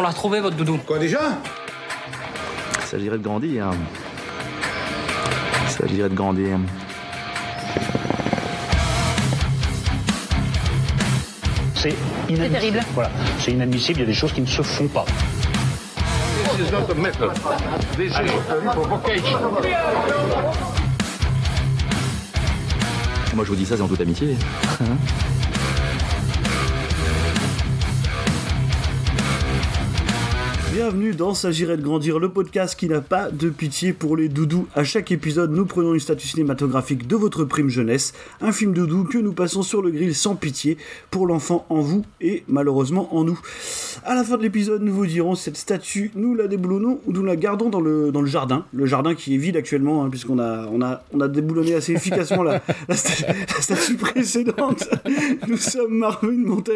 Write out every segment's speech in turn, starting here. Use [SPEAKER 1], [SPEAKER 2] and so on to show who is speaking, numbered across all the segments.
[SPEAKER 1] On l'a retrouvé, votre doudou.
[SPEAKER 2] Quoi déjà?
[SPEAKER 3] Il s'agirait de grandir. Il s'agirait de grandir.
[SPEAKER 4] C'est inadmissible.
[SPEAKER 5] terrible.
[SPEAKER 4] Voilà, c'est inadmissible, il y a des choses qui ne se font pas.
[SPEAKER 2] This is not a method. This is a provocation.
[SPEAKER 3] Moi, je vous dis ça, c'est en toute amitié.
[SPEAKER 6] Bienvenue dans S'agirait de grandir, le podcast qui n'a pas de pitié pour les doudous. À chaque épisode, nous prenons une statue cinématographique de votre prime jeunesse, un film doudou que nous passons sur le grill sans pitié pour l'enfant en vous et malheureusement en nous. À la fin de l'épisode, nous vous dirons cette statue, nous la déboulonnons ou nous la gardons dans le, dans le jardin. Le jardin qui est vide actuellement, hein, puisqu'on a, on a, on a déboulonné assez efficacement la, la, sta- la statue précédente. Nous sommes Marvin Montes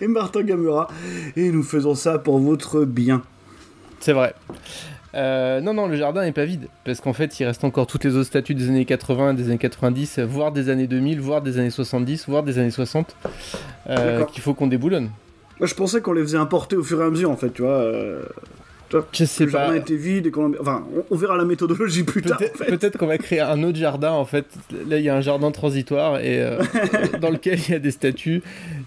[SPEAKER 6] et Martin Gamera et nous faisons ça pour votre bien.
[SPEAKER 7] C'est vrai. Euh, non, non, le jardin est pas vide, parce qu'en fait, il reste encore toutes les autres statues des années 80, des années 90, voire des années 2000, voire des années 70, voire des années 60, euh, qu'il faut qu'on déboulonne.
[SPEAKER 6] Moi, je pensais qu'on les faisait importer au fur et à mesure, en fait, tu vois. euh, tu vois,
[SPEAKER 7] Je sais
[SPEAKER 6] le jardin
[SPEAKER 7] pas.
[SPEAKER 6] était vide et qu'on... en- Enfin, on, on verra la méthodologie plus tard, en
[SPEAKER 7] Peut-être
[SPEAKER 6] fait.
[SPEAKER 7] peut-être qu'on va créer un autre jardin en fait. Là, il y a un jardin transitoire et euh, dans lequel il y a des statues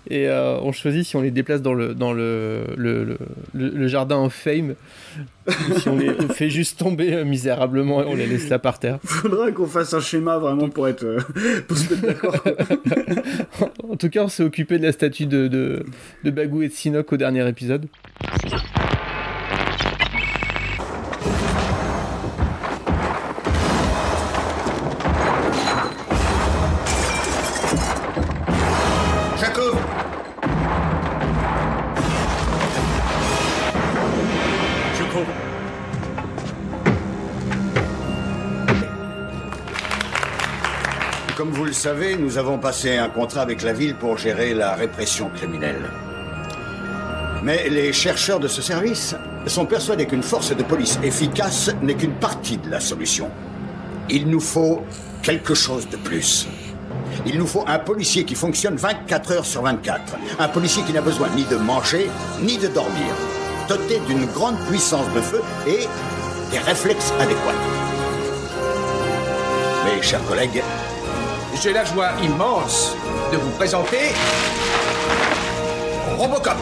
[SPEAKER 7] et euh, on choisit si on les déplace dans le dans le le, le, jardin en fame ou si on les fait juste tomber euh, misérablement et on les laisse là par terre.
[SPEAKER 6] Faudra qu'on fasse un schéma vraiment pour être... euh, pour se mettre d'accord.
[SPEAKER 7] En tout cas, on s'est occupé de la statue de, de, de Bagou et de Sinoc au dernier épisode.
[SPEAKER 8] Savez, nous avons passé un contrat avec la ville pour gérer la répression criminelle. Mais les chercheurs de ce service sont persuadés qu'une force de police efficace n'est qu'une partie de la solution. Il nous faut quelque chose de plus. Il nous faut un policier qui fonctionne 24 heures sur 24. Un policier qui n'a besoin ni de manger, ni de dormir. Doté d'une grande puissance de feu et des réflexes adéquats. Mes chers collègues,
[SPEAKER 9] J'ai la joie immense de vous présenter Robocop.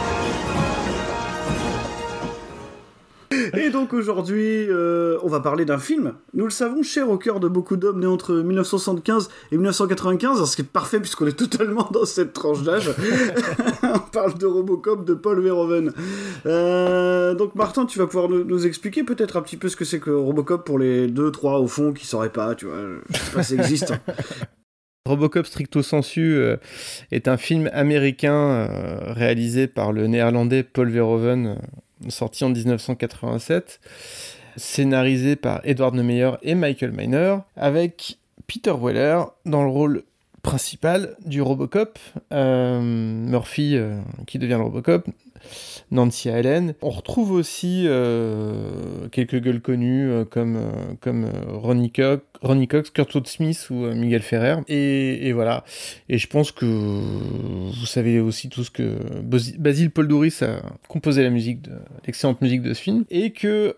[SPEAKER 6] Et donc aujourd'hui, euh, on va parler d'un film. Nous le savons, cher au cœur de beaucoup d'hommes nés entre 1975 et 1995, ce qui est parfait puisqu'on est totalement dans cette tranche d'âge. on parle de Robocop de Paul Verhoeven. Euh, donc Martin, tu vas pouvoir nous, nous expliquer peut-être un petit peu ce que c'est que Robocop pour les deux, trois au fond qui sauraient pas, tu vois. Je sais pas si ça existe.
[SPEAKER 7] Robocop stricto sensu euh, est un film américain euh, réalisé par le néerlandais Paul Verhoeven, euh, sorti en 1987, scénarisé par Edward Neumeyer et Michael Miner, avec Peter Weller dans le rôle principal du Robocop, Murphy qui devient le Robocop, Nancy Allen. On retrouve aussi euh, quelques gueules connues euh, comme, euh, comme Ronnie, Cox, Ronnie Cox, Smith ou Miguel Ferrer. Et, voilà. Et je pense que vous savez aussi tous que Bas- Basile Paul Douris a composé la musique, l'excellente musique de ce film, et que,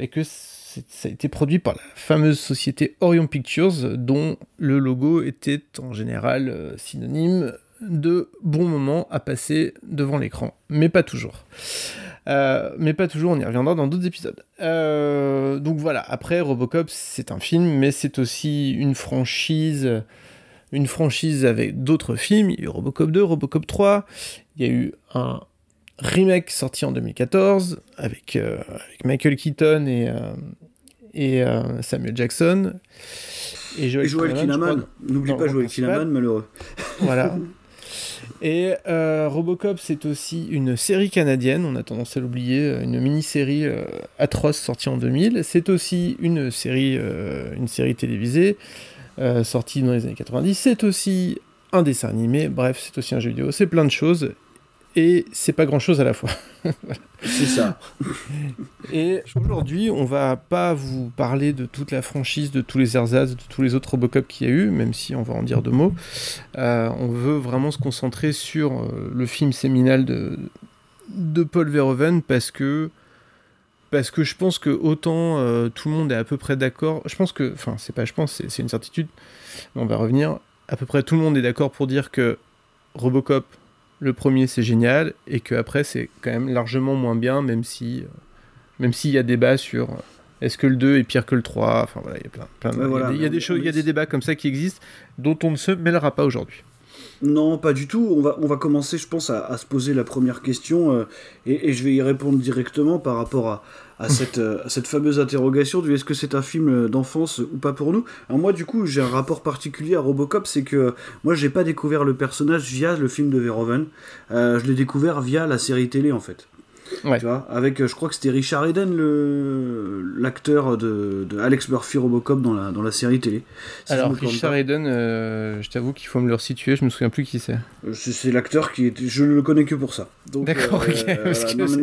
[SPEAKER 7] et que ça a été produit par la fameuse société Orion Pictures, dont le logo était en général synonyme de bons moments à passer devant l'écran, mais pas toujours. Euh, mais pas toujours, on y reviendra dans d'autres épisodes. Euh, donc voilà, après Robocop, c'est un film, mais c'est aussi une franchise, une franchise avec d'autres films. Il y a eu Robocop 2, Robocop 3, il y a eu un remake sorti en 2014 avec, euh, avec Michael Keaton et, et Samuel Jackson. Et Joel,
[SPEAKER 6] Et Joel
[SPEAKER 7] Kinnaman.
[SPEAKER 6] N'oublie pas Joel. Kinnaman, malheureux.
[SPEAKER 7] Voilà. Et euh, Robocop, c'est aussi une série canadienne, on a tendance à l'oublier, une mini-série euh, atroce sortie en 2000. C'est aussi une série, euh, télévisée sortie dans les années 90. C'est aussi un dessin animé, bref, c'est aussi un jeu vidéo, c'est plein de choses. Et c'est pas grand chose à la fois.
[SPEAKER 6] C'est ça.
[SPEAKER 7] Et aujourd'hui, on va pas vous parler de toute la franchise, de tous les ersatz, de tous les autres Robocop qu'il y a eu, même si on va en dire deux mots. Euh, on veut vraiment se concentrer sur euh, le film séminal de, de Paul Verhoeven parce que parce que je pense que autant euh, tout le monde est à peu près d'accord. Je pense que, enfin, c'est pas, je pense, c'est une certitude. On va revenir. À peu près tout le monde est d'accord pour dire que Robocop, le premier, c'est génial, et que après, c'est quand même largement moins bien, même si, euh, même s'il y a débat sur euh, est-ce que le 2 est pire que le 3. Enfin voilà, il y a plein, plein de-
[SPEAKER 6] Ouais, voilà.
[SPEAKER 7] il y a des, il y a des choses, il y a des débats comme ça qui existent, dont on ne se mêlera pas aujourd'hui.
[SPEAKER 6] Non, pas du tout. On va, on va commencer, je pense, à, à se poser la première question euh, et, et je vais y répondre directement par rapport à, à cette, euh, à cette fameuse interrogation du est-ce que c'est un film euh, d'enfance ou pas pour nous? Alors moi, du coup, j'ai un rapport particulier à Robocop, c'est que moi, j'ai pas découvert le personnage via le film de Verhoeven. Euh, je l'ai découvert via la série télé, en fait.
[SPEAKER 7] Ouais.
[SPEAKER 6] Tu vois, avec, euh, je crois que c'était Richard Eden, le l'acteur de, de Alex Murphy Robocop dans la, dans la série télé. Si
[SPEAKER 7] Alors Richard. Eden, euh, je t'avoue qu'il faut me le resituer, je me souviens plus qui c'est.
[SPEAKER 6] Euh, C'est c'est l'acteur qui est. Je ne le connais que pour ça. Donc,
[SPEAKER 7] D'accord, ok, parce que
[SPEAKER 6] non, mais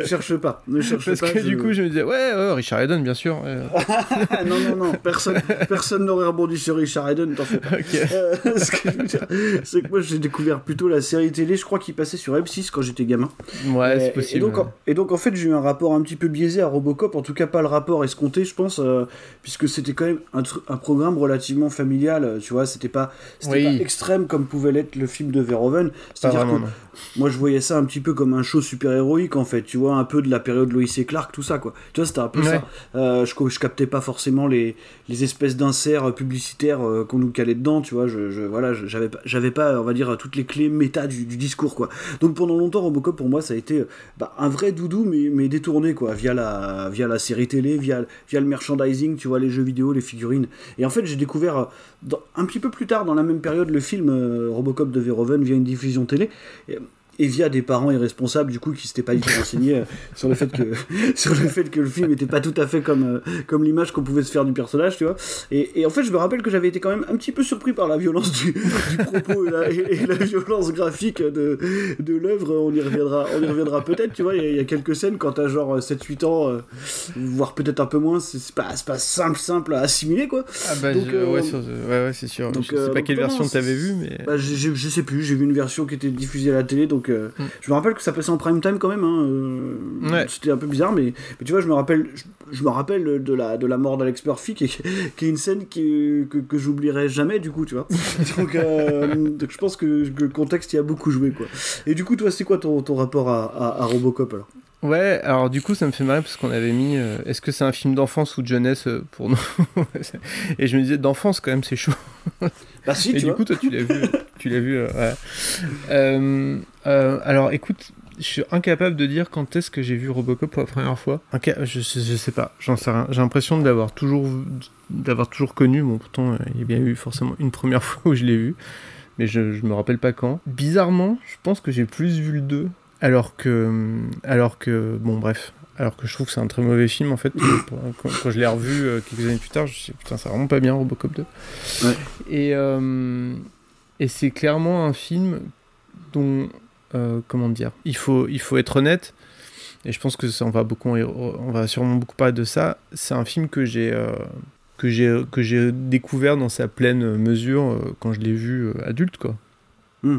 [SPEAKER 6] ne, cherche pas. Ne cherche
[SPEAKER 7] Parce
[SPEAKER 6] pas.
[SPEAKER 7] que
[SPEAKER 6] je-
[SPEAKER 7] du coup, je me disais, ouais, ouais, Richard Eden, bien sûr.
[SPEAKER 6] non, non, non. Personne, personne n'aurait rebondi sur Richard Eden, t'en fais pas. ce que je veux dire, c'est que moi j'ai découvert plutôt la série télé, je crois qu'il passait sur M6 quand j'étais gamin.
[SPEAKER 7] Ouais, c'est
[SPEAKER 6] et-
[SPEAKER 7] possible.
[SPEAKER 6] Et donc, en, et donc en fait j'ai eu un rapport un petit peu biaisé à Robocop, en tout cas pas le rapport escompté je pense, euh, puisque c'était quand même un, programme relativement familial, euh, tu vois, c'était pas,
[SPEAKER 7] Oui.
[SPEAKER 6] pas extrême comme pouvait l'être le film de Verhoeven. C'est-à-dire. Moi je voyais ça un petit peu comme un show super héroïque en fait, tu vois, un peu de la période Lois et Clark, tout ça quoi. Tu vois, c'était un peu
[SPEAKER 7] Ouais.
[SPEAKER 6] ça. Euh, je, captais pas forcément les, les espèces d'inserts publicitaires euh, qu'on nous calait dedans, tu vois. Je, je- voilà, j'avais pas, j'avais pas, on va dire, toutes les clés méta du, du discours, quoi. Donc pendant longtemps, Robocop pour moi, ça a été euh, bah, un vrai doudou, mais, mais détourné, quoi, via la, via la série télé, via, via le merchandising, tu vois, les jeux vidéo, les figurines. Et en fait, j'ai découvert euh, dans- un petit peu plus tard, dans la même période, le film euh, Robocop de Verhoeven via une diffusion télé. Et, et via des parents irresponsables du coup qui s'étaient pas du tout renseignés euh, sur le fait que sur le fait que le film était pas tout à fait comme euh, comme l'image qu'on pouvait se faire du personnage tu vois et, et en fait je me rappelle que j'avais été quand même un petit peu surpris par la violence du, du propos et la, et- et la violence graphique de de l'œuvre on y reviendra on y reviendra peut-être tu vois il y, a- il y a quelques scènes quand t'as genre 7-8 ans euh, voire peut-être un peu moins c'est pas c'est pas simple simple à assimiler quoi
[SPEAKER 7] Ah bah,
[SPEAKER 6] Donc,
[SPEAKER 7] je-
[SPEAKER 6] euh,
[SPEAKER 7] ouais, sur- ouais, ouais, c'est sûr.
[SPEAKER 6] donc,
[SPEAKER 7] je sais
[SPEAKER 6] euh,
[SPEAKER 7] pas quelle version t'avais vu, mais.
[SPEAKER 6] bah, je sais plus, j'ai vu une version qui était diffusée à la télé, donc euh,
[SPEAKER 7] Mm.
[SPEAKER 6] je me rappelle que ça passait en prime time quand même. Hein, euh,
[SPEAKER 7] Ouais.
[SPEAKER 6] C'était un peu bizarre, mais, mais tu vois, je me rappelle, je, je me rappelle de la, de la mort d'Alex Murphy, qui, est- qui est une scène qui, que, que j'oublierai jamais, du coup, tu vois. donc, euh, donc je pense que, que le contexte y a beaucoup joué, quoi. Et du coup, toi, c'est quoi ton, ton rapport à, à, à Robocop alors?
[SPEAKER 7] Ouais, alors du coup, ça me fait marrer parce qu'on avait mis. euh, Est-ce que c'est un film d'enfance ou de jeunesse euh, pour nous Et je me disais, d'enfance quand même, c'est chaud.
[SPEAKER 6] Bah si,
[SPEAKER 7] Et
[SPEAKER 6] tu
[SPEAKER 7] du
[SPEAKER 6] vois.
[SPEAKER 7] coup, toi, tu l'as vu. tu l'as vu, euh, ouais. Alors, écoute, je suis incapable de dire quand est-ce que j'ai vu Robocop pour la première fois. Inca- je, je, je sais pas, j'en sais rien. J'ai l'impression de l'avoir toujours, d'avoir toujours connu. Bon, pourtant, il y a bien eu forcément une première fois où je l'ai vu, mais je, je me rappelle pas quand. Bizarrement, je pense que j'ai plus vu le 2, alors que, alors que, bon, bref. Alors que je trouve que c'est un très mauvais film en fait. quand, quand je l'ai revu euh, quelques années plus tard, je me suis dit putain, c'est vraiment pas bien Robocop 2. Et, euh, et c'est clairement un film dont, euh, comment dire, il faut, il faut être honnête, et je pense que ça, on, va beaucoup, on va sûrement beaucoup parler de ça. C'est un film que j'ai que j'ai que j'ai découvert dans sa pleine mesure quand je l'ai vu adulte, quoi.
[SPEAKER 6] Hmm.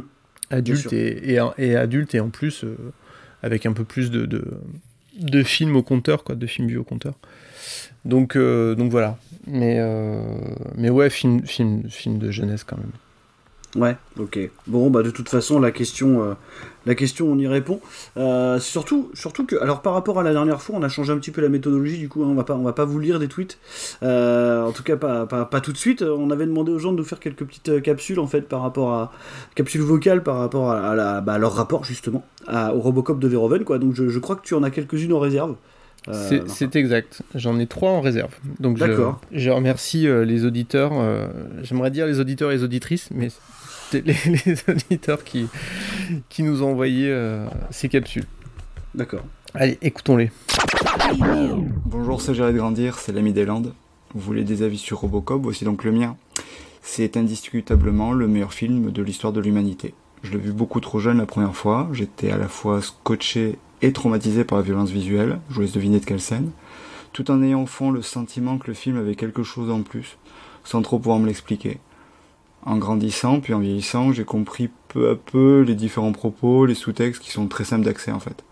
[SPEAKER 7] Adulte et, et, et adulte, et en plus euh, avec un peu plus de, de, de films au compteur, quoi, de films vus au compteur. Donc, euh, donc voilà. Mais, euh, mais ouais, film, film, film de jeunesse quand même.
[SPEAKER 6] Ouais, ok. Bon, bah de toute façon, la question, euh, la question, on y répond. Euh, surtout, surtout que, alors par rapport à la dernière fois, on a changé un petit peu la méthodologie. Du coup, hein, on va pas, on va pas vous lire des tweets. Euh, en tout cas, pas, pas, pas tout de suite. On avait demandé aux gens de nous faire quelques petites capsules en fait par rapport à capsules vocales par rapport à, à la, bah, leur rapport justement à- au Robocop de Verhoeven, quoi. Donc je, je crois que tu en as quelques-unes en réserve. Euh,
[SPEAKER 7] C'est- exact. J'en ai trois en réserve. Donc je,
[SPEAKER 6] D'accord.
[SPEAKER 7] je remercie euh, les auditeurs. euh, J'aimerais dire les auditeurs et les auditrices, mais les, les auditeurs qui, qui nous ont envoyé euh, ces capsules.
[SPEAKER 6] D'accord.
[SPEAKER 7] Allez, écoutons-les.
[SPEAKER 1] Bonjour, c'est de Grandir, c'est l'ami des Landes. Vous voulez des avis sur Robocop, voici donc le mien. C'est indiscutablement le meilleur film de l'histoire de l'humanité. Je l'ai vu beaucoup trop jeune la première fois, j'étais à la fois scotché et traumatisé par la violence visuelle, je vous laisse deviner de quelle scène, tout en ayant au fond le sentiment que le film avait quelque chose en plus, sans trop pouvoir me l'expliquer. En grandissant, puis en vieillissant, j'ai compris peu à peu les différents propos, les sous-textes qui sont très simples d'accès en fait.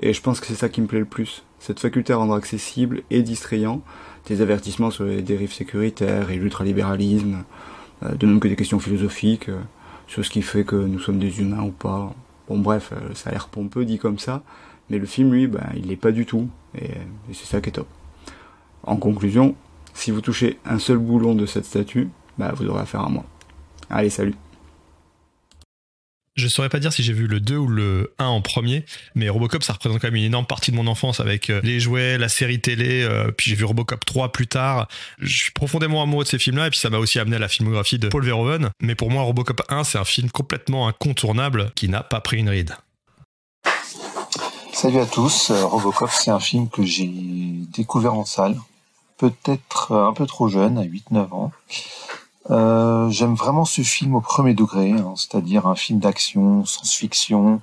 [SPEAKER 1] Et je pense que c'est ça qui me plaît le plus, cette faculté à rendre accessible et distrayant des avertissements sur les dérives sécuritaires et l'ultralibéralisme, euh, de même que des questions philosophiques euh, sur ce qui fait que nous sommes des humains ou pas. Bon bref, euh, ça a l'air pompeux dit comme ça, mais le film lui, ben, il l'est pas du tout, et, c'est ça qui est top. En conclusion, si vous touchez un seul boulon de cette statue, bah vous aurez affaire à moi. Allez, salut.
[SPEAKER 5] Je saurais pas dire si j'ai vu le 2 ou le 1 en premier, mais Robocop ça représente quand même une énorme partie de mon enfance avec euh, les jouets, la série télé, euh, puis j'ai vu Robocop 3 plus tard. Je suis profondément amoureux de ces films-là et puis ça m'a aussi amené à la filmographie de Paul Verhoeven, mais pour moi Robocop 1 c'est un film complètement incontournable qui n'a pas pris une ride.
[SPEAKER 10] Salut à tous, euh, Robocop c'est un film que j'ai découvert en salle, peut-être un peu trop jeune, à 8-9 ans. Euh, j'aime vraiment ce film au premier degré, hein, c'est-à-dire un film d'action, science-fiction,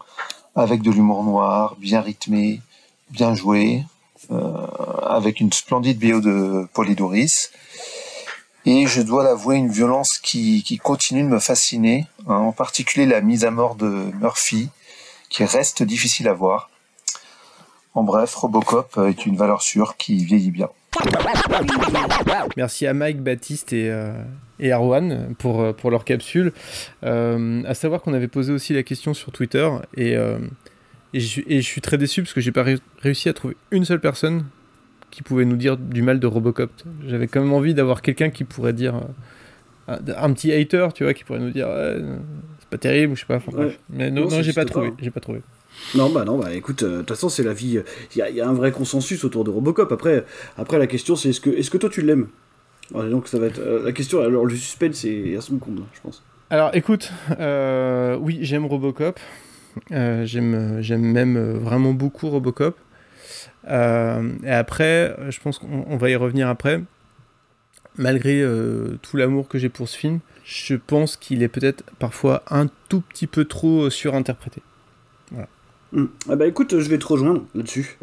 [SPEAKER 10] avec de l'humour noir, bien rythmé, bien joué, euh, avec une splendide BO de Polydoris. Et je dois l'avouer, une violence qui, qui continue de me fasciner, hein, en particulier la mise à mort de Murphy, qui reste difficile à voir. En bref, Robocop est une valeur sûre qui vieillit bien.
[SPEAKER 7] Merci à Mike, Baptiste et, euh, et Arwan pour, euh, pour leur capsule. Euh, à savoir qu'on avait posé aussi la question sur Twitter et, euh, et, je, et je suis très déçu parce que j'ai pas ré- réussi à trouver une seule personne qui pouvait nous dire du mal de Robocop. J'avais quand même envie d'avoir quelqu'un qui pourrait dire un, un petit hater, tu vois, qui pourrait nous dire c'est pas terrible ou je sais pas. enfin, bref.
[SPEAKER 6] Ouais.
[SPEAKER 7] Mais non,
[SPEAKER 6] Non,
[SPEAKER 7] non, j'ai pas trouvé.
[SPEAKER 6] pas.
[SPEAKER 7] J'ai pas trouvé.
[SPEAKER 6] Non, bah non, bah écoute, euh, de toute façon, c'est la vie. Il y, y a un vrai consensus autour de Robocop. Après, après la question, c'est est-ce que, est-ce que toi tu l'aimes? Alors, Donc, ça va être. euh, la question, alors le suspense, c'est à son comble, je pense.
[SPEAKER 7] Alors écoute, euh, oui, j'aime Robocop. Euh, j'aime, j'aime même vraiment beaucoup Robocop. Et après, je pense qu'on on va y revenir après. Malgré tout l'amour que j'ai pour ce film, je pense qu'il est peut-être parfois un tout petit peu trop surinterprété.
[SPEAKER 6] Hmm. Ah bah écoute, je vais te rejoindre là-dessus.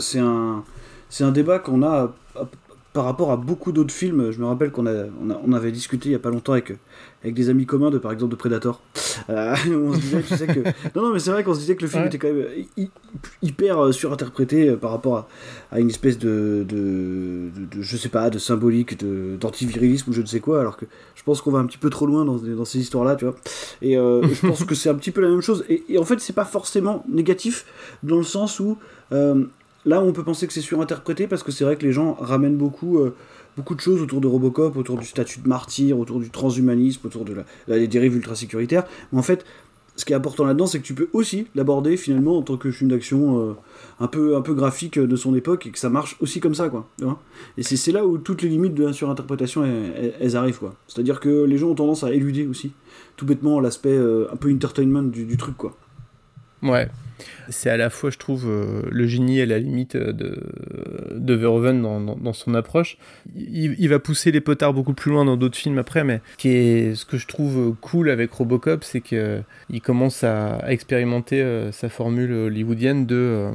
[SPEAKER 6] C'est un, c'est un débat qu'on a euh, par rapport à beaucoup d'autres films. Je me rappelle qu'on a, on a- on avait discuté il y a pas longtemps avec, avec des amis communs de par exemple de Predator. Euh, on se disait, tu sais que, non non mais c'est vrai qu'on se disait que le film
[SPEAKER 7] Ouais.
[SPEAKER 6] était quand même hy- hyper euh, surinterprété euh, par rapport à, à une espèce de, de, de- de- je sais pas, de symbolique, de d'antivirilisme ou je ne sais quoi. Alors que je pense qu'on va un petit peu trop loin dans, dans ces histoires-là, tu vois. Et euh, je pense que c'est un petit peu la même chose. Et, et en fait, c'est pas forcément négatif dans le sens où euh, là, on peut penser que c'est surinterprété parce que c'est vrai que les gens ramènent beaucoup, euh, beaucoup de choses autour de Robocop, autour du statut de martyr, autour du transhumanisme, autour de la, des dérives ultra-sécuritaires. Mais en fait, ce qui est important là-dedans, c'est que tu peux aussi l'aborder finalement en tant que film d'action euh, un, peu, un peu graphique de son époque et que ça marche aussi comme ça, quoi. et c'est là où toutes les limites de la surinterprétation elles, arrivent, quoi. C'est-à-dire que les gens ont tendance à éluder aussi, tout bêtement, l'aspect euh, un peu entertainment du, du truc, quoi.
[SPEAKER 7] Ouais. C'est à la fois, je trouve, euh, le génie à la limite euh, de, de Verhoeven dans, dans, dans son approche. Il, il va pousser les potards beaucoup plus loin dans d'autres films après, mais ce, qui est, ce que je trouve euh, cool avec Robocop, c'est qu'il commence à, à expérimenter euh, sa formule hollywoodienne de, euh,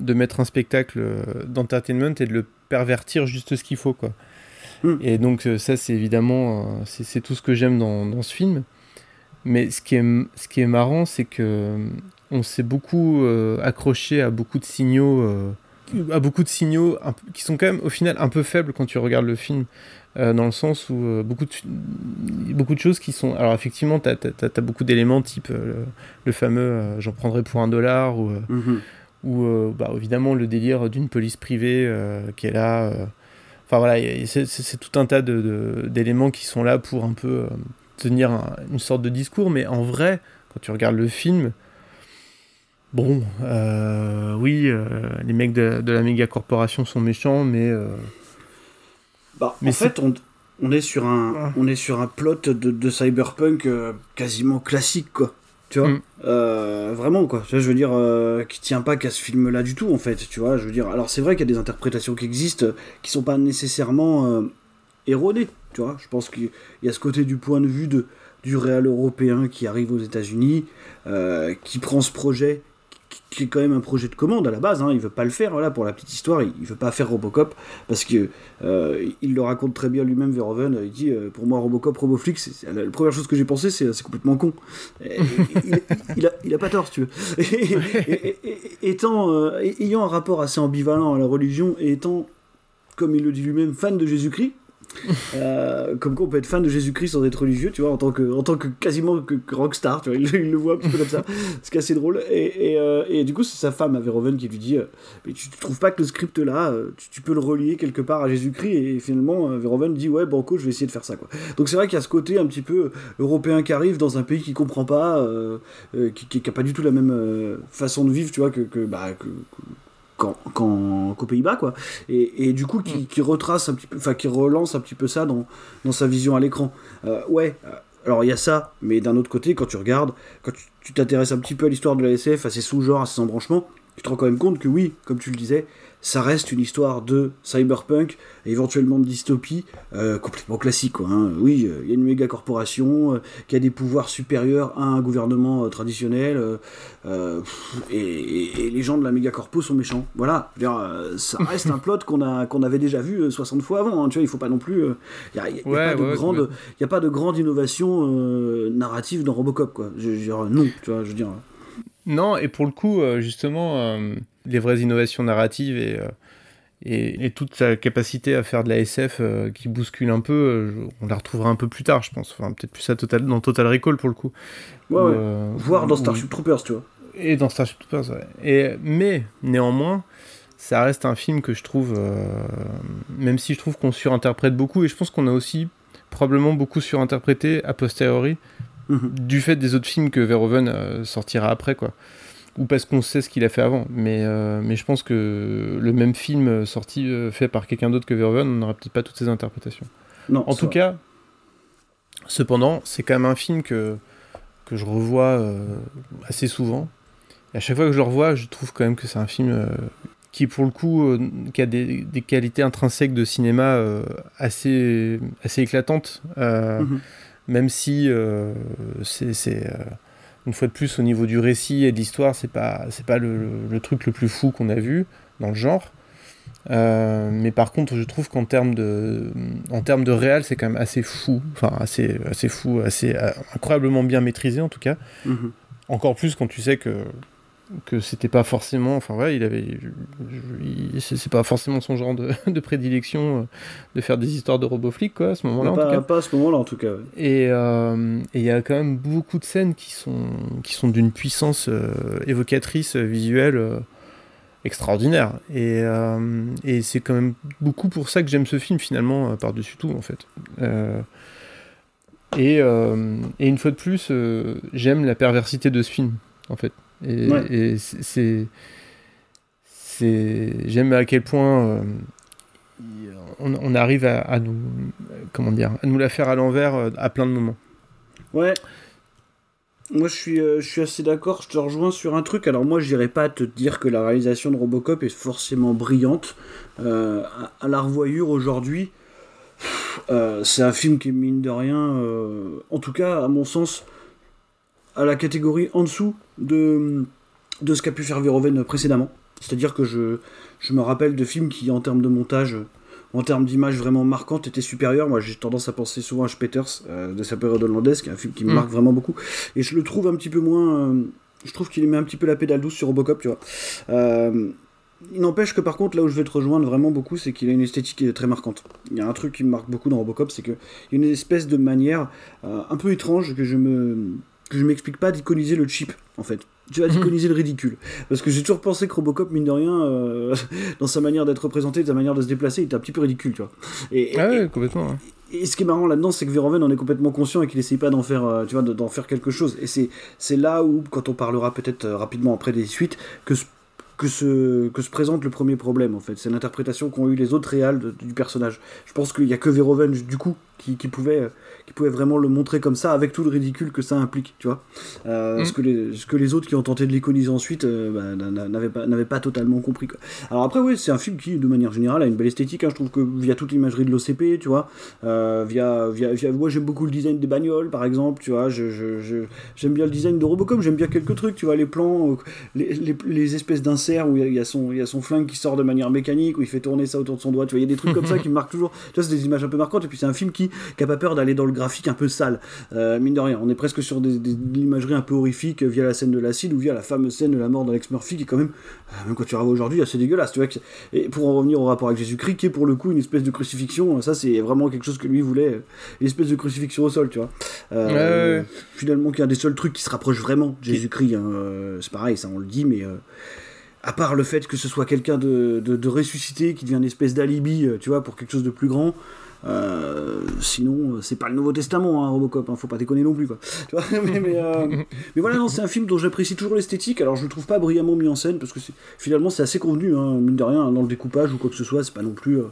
[SPEAKER 7] de mettre un spectacle d'entertainment et de le pervertir juste ce qu'il faut, quoi.
[SPEAKER 6] Mm.
[SPEAKER 7] Et donc ça, c'est évidemment, c'est c'est tout ce que j'aime dans, dans ce film. Mais ce qui est, ce qui est marrant, c'est que on s'est beaucoup euh, accroché à beaucoup de signaux, euh, à beaucoup de signaux qui sont quand même au final un peu faibles quand tu regardes le film, euh, dans le sens où euh, beaucoup, de, beaucoup de choses qui sont. Alors effectivement, tu as, beaucoup d'éléments type euh, le, le fameux j'en prendrai pour un dollar ou,
[SPEAKER 6] Mhm.
[SPEAKER 7] ou bah, évidemment le délire d'une police privée qui est là. Enfin voilà, c'est tout un tas de- de- d'éléments qui sont là pour un peu tenir un- une sorte de discours, mais en vrai, quand tu regardes le film, bon, euh, oui, euh, les mecs de, de la méga corporation sont méchants, mais euh,
[SPEAKER 6] Bah,
[SPEAKER 7] Mais
[SPEAKER 6] en fait, on, on est sur un, on est sur un plot de, de cyberpunk quasiment classique, quoi. Tu vois
[SPEAKER 7] Mm.
[SPEAKER 6] Vraiment, quoi. Je veux dire, qui tient pas qu'à ce film-là du tout, en fait. Tu vois, je veux dire. Alors, c'est vrai qu'il y a des interprétations qui existent, qui sont pas nécessairement erronées. Tu vois, je pense qu'il y a ce côté du point de vue de, du réel européen qui arrive aux États-Unis, qui prend ce projet qui est quand même un projet de commande à la base. Hein. Il veut pas le faire, voilà, pour la petite histoire. Il, il veut pas faire Robocop parce que euh, il le raconte très bien lui-même, Verhoeven. Il dit euh, pour moi, Robocop, Roboflix, c'est, la, première chose que j'ai pensé, c'est, complètement con. Il, il, a, pas tort, si tu veux. Étant, euh, ayant un rapport assez ambivalent à la religion et étant, comme il le dit lui-même, fan de Jésus-Christ, euh, comme quoi on peut être fan de Jésus-Christ sans être religieux, tu vois, en tant que, en tant que quasiment que, que rockstar, tu vois, il, il, le voit un petit peu comme ça, ce qui est assez drôle. Et, et, euh, et du coup, c'est sa femme à Verhoeven qui lui dit euh, Mais tu, tu trouves pas que le script là, tu, tu, peux le relier quelque part à Jésus-Christ? Et finalement, Verhoeven dit Ouais, Banco, je vais essayer de faire ça, quoi. Donc c'est vrai qu'il y a ce côté un petit peu européen qui arrive dans un pays qui comprend pas, qui, qui, qui, a pas du tout la même façon de vivre, tu vois, que, que, bah, que, que qu'aux qu Pays-Bas, quoi. Et, et, du coup, qui, qui, retrace un petit peu, enfin, qui relance un petit peu ça dans, dans sa vision à l'écran. Euh, ouais, alors il y a ça, mais d'un autre côté, quand tu regardes, quand tu t'intéresses un petit peu à l'histoire de la SF, à ses sous-genres, à ses embranchements, tu te rends quand même compte que oui, comme tu le disais, ça reste une histoire de cyberpunk, éventuellement de dystopie, euh, complètement classique. Quoi, hein. Oui, il euh, y a une méga corporation euh, qui a des pouvoirs supérieurs à un gouvernement traditionnel, et, et, et, les gens de la méga corpo sont méchants. Voilà, ça reste un plot qu'on a qu'on avait déjà vu 60 fois avant. Hein, tu vois, il faut pas non plus. Il n'y a, ouais, pas de grande, y a pas de grande innovation narrative dans Robocop. Quoi. Je, je, non, tu vois, je veux dire.
[SPEAKER 7] Non, et pour le coup, justement les vraies innovations narratives et, euh, et, et, toute sa capacité à faire de la SF euh, qui bouscule un peu, euh, on la retrouvera un peu plus tard, je pense. Enfin, peut-être plus à Total, dans Total Recall pour le coup.
[SPEAKER 6] Ouais, ouais. Euh, Voire dans Starship. Troopers, tu vois.
[SPEAKER 7] Et dans Starship Troopers, ouais. Et, mais, néanmoins, ça reste un film que je trouve, euh, même si je trouve qu'on surinterprète beaucoup, et je pense qu'on a aussi probablement beaucoup surinterprété a posteriori, mm -hmm. du fait des autres films que Verhoeven euh, sortira après, quoi ou parce qu'on sait ce qu'il a fait avant. Mais, euh, mais je pense que le même film sorti euh, fait par quelqu'un d'autre que Verhoeven, on n'aurait peut-être pas toutes ces interprétations.
[SPEAKER 6] Non,
[SPEAKER 7] en tout va. cas, cependant, c'est quand même un film que, que je revois assez souvent. Et à chaque fois que je le revois, je trouve quand même que c'est un film euh, qui, pour le coup, euh, qui a des, des, qualités intrinsèques de cinéma euh, assez, assez éclatantes. Mm -hmm. Même si c'est une fois de plus au niveau du récit et de l'histoire c'est pas c'est pas le, le, le, truc le plus fou qu'on a vu dans le genre. Euh, mais par contre je trouve qu'en termes de en termes de réel c'est quand même assez fou. Enfin assez assez fou assez euh, incroyablement bien maîtrisé en tout cas. Mm -hmm. encore plus quand tu sais que que c'était pas forcément enfin ouais il avait c'est pas forcément son genre de, de prédilection euh, de faire des histoires de robots flics quoi à ce moment là
[SPEAKER 6] pas, pas à ce moment là en tout cas ouais.
[SPEAKER 7] et il euh, y a quand même beaucoup de scènes qui sont qui sont d'une puissance euh, évocatrice visuelle euh, extraordinaire. Et, euh, et c'est quand même beaucoup pour ça que j'aime ce film finalement par dessus tout en fait. Euh, et, et une fois de plus j'aime la perversité de ce film en fait et, ouais. et c'est. J'aime à quel point euh, on, on, arrive à, à, nous. Comment dire À nous la faire à l'envers euh, à plein de moments.
[SPEAKER 6] Ouais. Moi, je suis, euh, je suis assez d'accord. Je te rejoins sur un truc. Alors, moi, je n'irai pas te dire que la réalisation de Robocop est forcément brillante. Euh, à, à, la revoyure aujourd'hui, euh, c'est un film qui, mine de rien, en tout cas, à mon sens, à la catégorie en dessous de, de ce qu'a pu faire Verhoeven précédemment. C'est-à-dire que je, je me rappelle de films qui, en termes de montage, en termes d'image vraiment marquantes, étaient supérieurs. Moi, j'ai tendance à penser souvent à Peters, euh, de sa période hollandaise, qui est un film qui me mm. marque vraiment beaucoup. Et je le trouve un petit peu moins... Euh, je trouve qu'il met un petit peu la pédale douce sur Robocop, tu vois. Euh, il n'empêche que par contre, là où je vais te rejoindre vraiment beaucoup, c'est qu'il a une esthétique très marquante. Il y a un truc qui me marque beaucoup dans Robocop, c'est qu'il y a une espèce de manière euh, un peu étrange que je me que je m'explique pas d'iconiser le cheap en fait. Tu vas d'iconiser le ridicule. Parce que j'ai toujours pensé que Robocop mine de rien euh, dans sa manière d'être représenté de sa manière de se déplacer il était un petit peu ridicule tu vois.
[SPEAKER 7] Et, ah ouais, et, complètement
[SPEAKER 6] et, ce qui est marrant là-dedans c'est que Verhoeven en est complètement conscient et qu'il essaye pas d'en faire euh, tu vois d'en faire quelque chose. Et c'est c'est là où quand on parlera peut-être euh, rapidement après des suites que que se, que se présente le premier problème en fait. C'est l'interprétation qu'ont eu les autres réals de, du personnage. Je pense qu'il n'y a que Verhoeven du coup qui, qui pouvait qui pouvait vraiment le montrer comme ça avec tout le ridicule que ça implique, tu vois. Euh,
[SPEAKER 7] Mm.
[SPEAKER 6] ce, que les, ce que les autres qui ont tenté de l'iconiser ensuite euh, bah, n'a- n'a- n'avaient pas, totalement compris. Quoi. Alors après, oui, c'est un film qui, de manière générale, a une belle esthétique. hein. Je trouve que via toute l'imagerie de l'OCP, tu vois, euh, via, via, via, moi j'aime beaucoup le design des bagnoles, par exemple, tu vois. Je, je, je- j'aime bien le design de Robocop. J'aime bien quelques trucs, tu vois, les plans, euh, les, les, les espèces d'inserts où il y a- il y, a son- il y a son flingue qui sort de manière mécanique, où il fait tourner ça autour de son doigt. Tu vois, il y a des trucs comme ça qui me marquent toujours. Tu vois, c'est des images un peu marquantes. Et puis c'est un film qui, qui a pas peur d'aller dans le graphique un peu sale. Euh, mine de rien, on est presque sur des, des- de l'imagerie un peu horrifique via la scène de l'acide ou via la fameuse scène de la mort d'Alex Murphy qui est quand même, euh, même quand tu la vois aujourd'hui, assez dégueulasse. Tu vois, et pour en revenir au rapport avec Jésus-Christ, qui est pour le coup une espèce de crucifixion, euh, ça c'est vraiment quelque chose que lui voulait, une espèce de crucifixion au sol, tu vois. Euh,
[SPEAKER 7] Ouais.
[SPEAKER 6] Finalement, qui est un des seuls trucs qui se rapproche vraiment de Jésus-Christ. hein, c'est pareil, ça on le dit, mais. à part le fait que ce soit quelqu'un de, de, de ressuscité qui devient une espèce d'alibi, tu vois, pour quelque chose de plus grand, euh, sinon, euh, c'est pas le Nouveau Testament, hein, Robocop, hein, faut pas déconner non plus, quoi. Tu vois, mais, mais, euh, mais voilà, non, c'est un film dont j'apprécie toujours l'esthétique, alors je le trouve pas brillamment mis en scène, parce que finalement c'est assez convenu, hein, mine de rien, dans le découpage ou quoi que ce soit, c'est pas non plus, euh,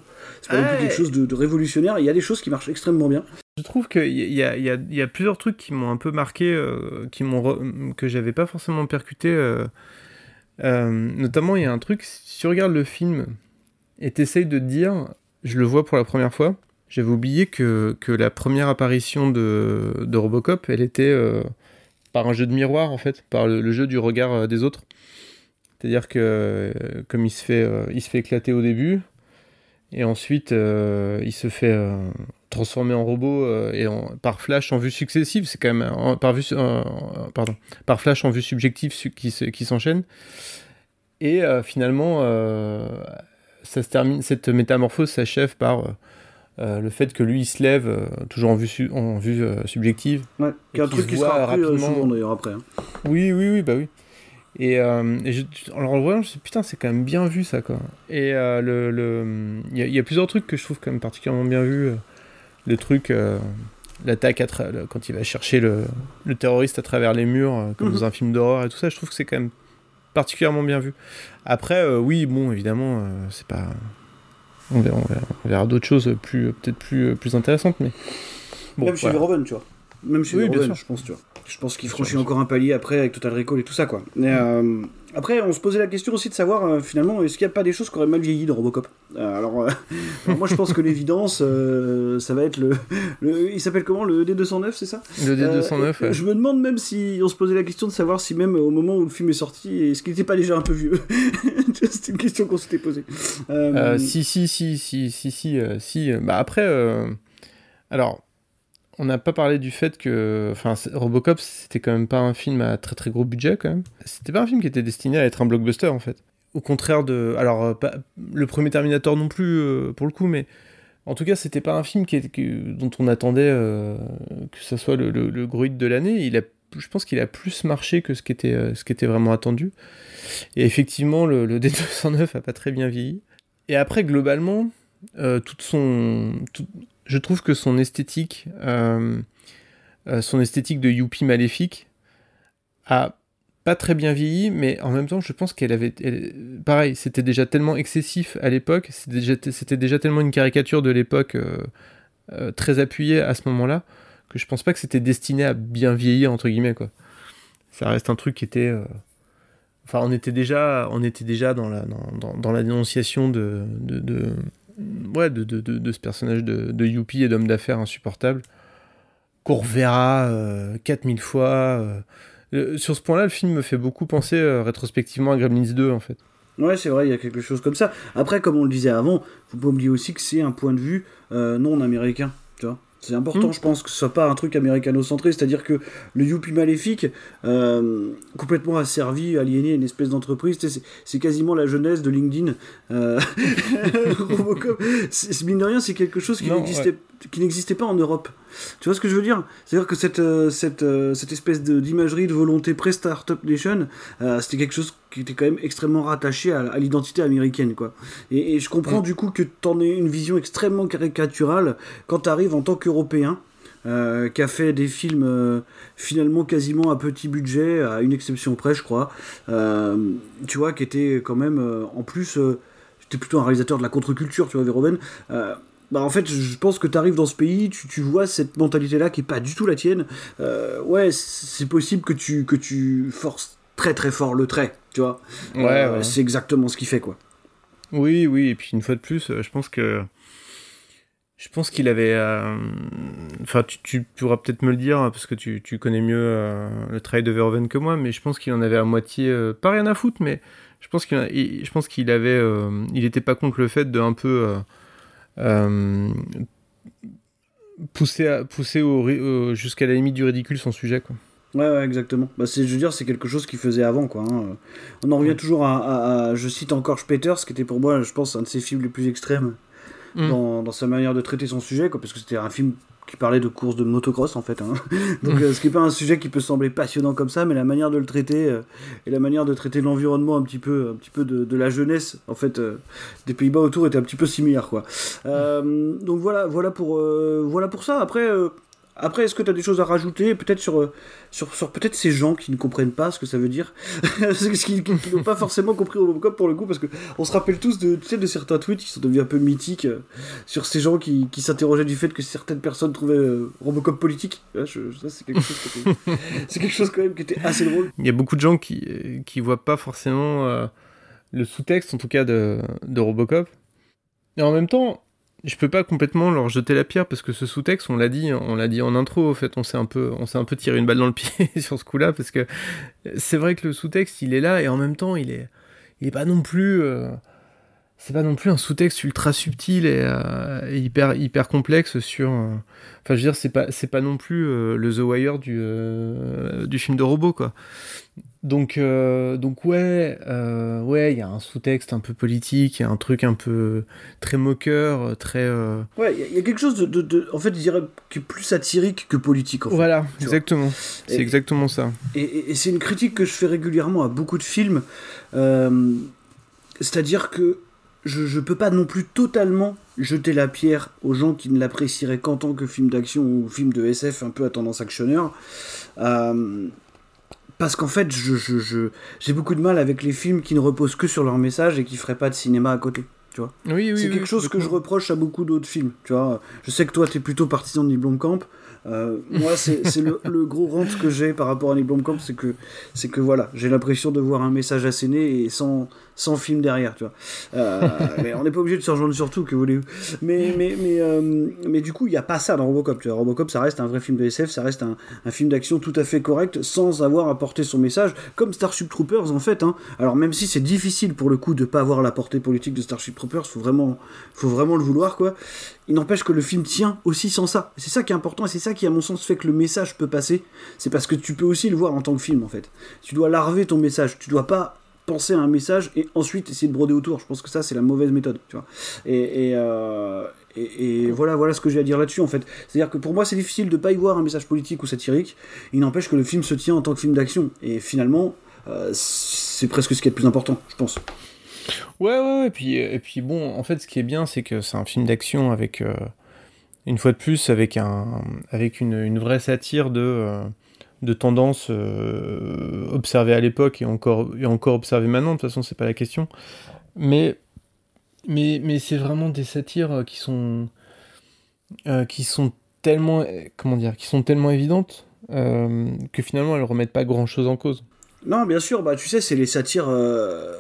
[SPEAKER 6] c'est pas non plus quelque chose de, de révolutionnaire, il y a des choses qui marchent extrêmement bien.
[SPEAKER 7] Je trouve qu'il y, y a, il y, a, il y a plusieurs trucs qui m'ont un peu marqué, euh, qui m'ont re- que j'avais pas forcément percuté. euh, euh, notamment, il y a un truc, si tu regardes le film et t'essayes de te dire, je le vois pour la première fois, j'avais oublié que, que la première apparition de, de Robocop, elle était euh, par un jeu de miroir, en fait, par le, jeu du regard euh, des autres. C'est-à-dire que, euh, comme il se fait, il se fait éclater au début, et ensuite, il se fait transformer en robot et par flash en vue successive. C'est quand même par vue, pardon, par flash en vue subjective su- qui qui s'enchaîne. Et finalement, ça se termine. Cette métamorphose s'achève par euh, le fait que lui il se lève euh, toujours en vue su- en vue euh, subjective.
[SPEAKER 6] Ouais, qui est un truc
[SPEAKER 7] se
[SPEAKER 6] qui
[SPEAKER 7] voit
[SPEAKER 6] sera
[SPEAKER 7] rapidement.
[SPEAKER 6] souvent d'ailleurs après. hein.
[SPEAKER 7] Oui, oui, oui, bah oui. Et, et je, en le voyant, je me suis dit, putain, c'est quand même bien vu ça, quoi. Et euh, le, le, il y, a- il y a plusieurs trucs que je trouve quand même particulièrement bien vus. Le truc, l'attaque tra- quand il va chercher le, le terroriste à travers les murs, comme
[SPEAKER 6] Mhm.
[SPEAKER 7] dans un film d'horreur et tout ça, je trouve que c'est quand même particulièrement bien vu. Après, oui, bon, évidemment, c'est pas. On verra, on verra, on verra d'autres choses plus, peut-être plus, plus intéressantes, mais. Bon,
[SPEAKER 6] Même chez
[SPEAKER 7] voilà.
[SPEAKER 6] Verhoeven, tu vois. Même chez
[SPEAKER 7] Oui,
[SPEAKER 6] Verhoeven, je pense, tu vois. Je pense qu'il franchit encore un palier après avec Total Recall et tout ça, quoi. Euh, après, on se posait la question aussi de savoir, euh, finalement, est-ce qu'il n'y a pas des choses qui auraient mal vieilli dans Robocop? Euh, alors, alors, moi, je pense que l'évidence, ça va être le, le- Il s'appelle comment? Le D209, c'est ça?
[SPEAKER 7] Le D209,
[SPEAKER 6] Euh,
[SPEAKER 7] ouais.
[SPEAKER 6] Je me demande même si on se posait la question de savoir si même au moment où le film est sorti, est-ce qu'il n'était pas déjà un peu vieux? C'était une question qu'on s'était posée.
[SPEAKER 7] Si, si, si, si, si, si, si. Bah après, alors, on n'a pas parlé du fait que, enfin, Robocop, c'était quand même pas un film à très très gros budget quand même. C'était pas un film qui était destiné à être un blockbuster en fait. Au contraire de, alors, euh, le premier Terminator non plus euh, pour le coup, mais en tout cas, c'était pas un film dont on attendait euh, que ça soit le, le, gros hit de l'année. Je pense qu'il a plus marché que ce qui était, vraiment attendu. Et effectivement, le, le D209 a pas très bien vieilli. Et après, globalement, toute son, je trouve que son esthétique, euh, euh, son esthétique de Youpi maléfique, a pas très bien vieilli, mais en même temps, je pense qu'elle avait, pareil, c'était déjà tellement excessif à l'époque, c'était déjà, tellement une caricature de l'époque euh, très appuyée à ce moment-là, que je pense pas que c'était destiné à bien vieillir entre guillemets quoi. Ça reste un truc qui était Enfin, on était déjà, on était déjà dans la, dans, la dénonciation de, de- ouais, de, de, de, ce personnage de, de Youpi et d'homme d'affaires insupportable, qu'on reverra euh, 4000 fois. euh. Euh, sur ce point-là, le film me fait beaucoup penser euh, rétrospectivement à Gremlins 2, en fait.
[SPEAKER 6] Ouais, c'est vrai, il y a quelque chose comme ça. Après, comme on le disait avant, faut pas oublier aussi que c'est un point de vue euh, non américain, tu vois. C'est important,
[SPEAKER 7] Mm.
[SPEAKER 6] je pense, que ce soit pas un truc américano-centré, c'est-à-dire que le Youpi maléfique, euh, complètement asservi, aliéné à une espèce d'entreprise, c'est c'est quasiment la jeunesse de LinkedIn. Euh, Robocop, mine de rien, c'est quelque chose qui n'existait qui n'existait pas en Europe. Tu vois ce que je veux dire? C'est-à-dire que cette, euh, cette, euh, cette espèce d'imagerie de, volonté pré-Startup Nation, euh, c'était quelque chose qui était quand même extrêmement rattaché à, à l'identité américaine. quoi. Et, et je comprends du coup que tu en aies une vision extrêmement caricaturale quand tu arrives en tant qu'Européen. qui a fait des films finalement quasiment à petit budget, à une exception près, je crois. Tu vois, qui était quand même, en plus, c'était plutôt un réalisateur de la contre-culture, tu vois, Verhoeven. Bah en fait, je pense que tu arrives dans ce pays, tu, tu vois cette mentalité-là qui est pas du tout la tienne. Euh, ouais, c'est possible que tu, que tu forces très très fort le trait, tu vois.
[SPEAKER 7] Ouais,
[SPEAKER 6] Euh,
[SPEAKER 7] ouais.
[SPEAKER 6] C'est exactement ce qu'il fait, quoi.
[SPEAKER 7] Oui, oui, et puis une fois de plus, euh, je pense que. Je pense qu'il avait. euh, Enfin, tu, tu pourras peut-être me le dire, hein, parce que tu, tu connais mieux le travail de Verhoeven que moi, mais je pense qu'il en avait à moitié. pas rien à foutre, mais je pense qu'il je pense qu'il avait. il était pas contre le fait de un peu. Euh, pousser, jusqu'à la limite du ridicule son sujet, quoi.
[SPEAKER 6] Ouais, ouais, exactement. Bah, c'est, je veux dire, c'est quelque chose qu'il faisait avant, quoi. hein. On en revient toujours à, à- à- Je cite encore Peters, qui était pour moi, je pense, un de ses films les plus extrêmes
[SPEAKER 7] Mm.
[SPEAKER 6] dans, dans sa manière de traiter son sujet, quoi, parce que c'était un film qui parlait de course de motocross, en fait. hein. Donc, euh, ce qui n'est pas un sujet qui peut sembler passionnant comme ça, mais la manière de le traiter euh, et la manière de traiter l'environnement un petit peu, un petit peu de, la jeunesse, en fait, euh, des Pays-Bas autour était un petit peu similaire, quoi. Donc voilà, voilà pour, voilà pour ça. Après. Après, est-ce que tu as des choses à rajouter Peut-être sur, euh, sur, sur peut-être ces gens qui ne comprennent pas ce que ça veut dire? Ce qui, n'ont pas forcément compris Robocop pour le coup, parce que on se rappelle tous de, de certains tweets qui sont devenus un peu mythiques euh, sur ces gens qui, qui s'interrogeaient du fait que certaines personnes trouvaient euh, Robocop politique. Ça, c'est quelque, chose quand même qui était assez drôle.
[SPEAKER 7] Il y a beaucoup de gens qui, qui voient pas forcément le sous-texte, en tout cas, de, de Robocop. Et en même temps, je peux pas complètement leur jeter la pierre parce que ce sous-texte, on l'a dit, on l'a dit en intro, au fait, on s'est un peu, on s'est un peu tiré une balle dans le pied sur ce coup-là parce que c'est vrai que le sous-texte, il est là et en même temps, il est, il est pas non plus, euh, c'est pas non plus un sous-texte ultra subtil et, euh, et hyper, hyper complexe sur. euh, Enfin, je veux dire, c'est pas, c'est pas non plus euh, le The Wire du, du film de robot, quoi. Donc, donc ouais, ouais, il y a un sous-texte un peu politique, il y a un truc un peu très moqueur, très.
[SPEAKER 6] Ouais, il y a- il y, a quelque chose de, de- de- en fait, je dirais, qui est plus satirique que politique. En fait.
[SPEAKER 7] Voilà, exactement. C'est exactement ça.
[SPEAKER 6] Et, et- et c'est une critique que je fais régulièrement à beaucoup de films. C'est-à-dire que je, je peux pas non plus totalement jeter la pierre aux gens qui ne l'apprécieraient qu'en tant que film d'action ou film de SF un peu à tendance actionneur. Euh, parce qu'en fait, je, je- je- j'ai beaucoup de mal avec les films qui ne reposent que sur leur message et qui feraient pas de cinéma à côté. Tu vois
[SPEAKER 7] Oui, oui,
[SPEAKER 6] c'est
[SPEAKER 7] oui,
[SPEAKER 6] quelque chose que je reproche à beaucoup d'autres films. Tu vois, je sais que toi, tu es plutôt partisan de Neil Blomkamp. Euh, moi, c'est le, le gros rente que j'ai par rapport à Neil Blomkamp, c'est que, c'est que voilà, j'ai l'impression de voir un message asséné et sans, sans film derrière, tu vois. Euh, mais on n'est pas obligé de se rejoindre sur tout, que voulez-vous. Mais, mais, mais, euh, mais du coup, il n'y a pas ça dans Robocop. Tu vois. Robocop, ça reste un vrai film de SF, ça reste un, film d'action tout à fait correct, sans avoir apporté son message, comme Starship Troopers en fait. Hein. Alors même si c'est difficile pour le coup de pas avoir la portée politique de Starship Troopers, faut vraiment, faut vraiment le vouloir quoi. Il n'empêche que le film tient aussi sans ça. C'est ça qui est important et c'est ça qui, à mon sens, fait que le message peut passer. C'est parce que tu peux aussi le voir en tant que film, en fait. Tu dois larver ton message. Tu dois pas penser à un message et ensuite essayer de broder autour. Je pense que ça, c'est la mauvaise méthode, tu vois. Et, euh, voilà, voilà ce que j'ai à dire là-dessus, en fait. C'est-à-dire que pour moi, c'est difficile de pas y voir un message politique ou satirique. Il n'empêche que le film se tient en tant que film d'action. Et finalement, euh, c'est presque ce qui est le plus important, je pense.
[SPEAKER 7] Ouais, ouais, ouais. Et puis, et puis bon, en fait, ce qui est bien, c'est que c'est un film d'action avec, euh, une fois de plus, avec, un, avec une, vraie satire de, euh, de tendances euh, observées à l'époque et encore, et encore observées maintenant. De toute façon, c'est pas la question. Mais, mais, mais c'est vraiment des satires euh, qui sont, euh, qui sont tellement, euh, comment dire, qui sont tellement évidentes que finalement, elles remettent pas grand-chose en cause.
[SPEAKER 6] Non, bien sûr, bah tu sais, c'est les satires, euh,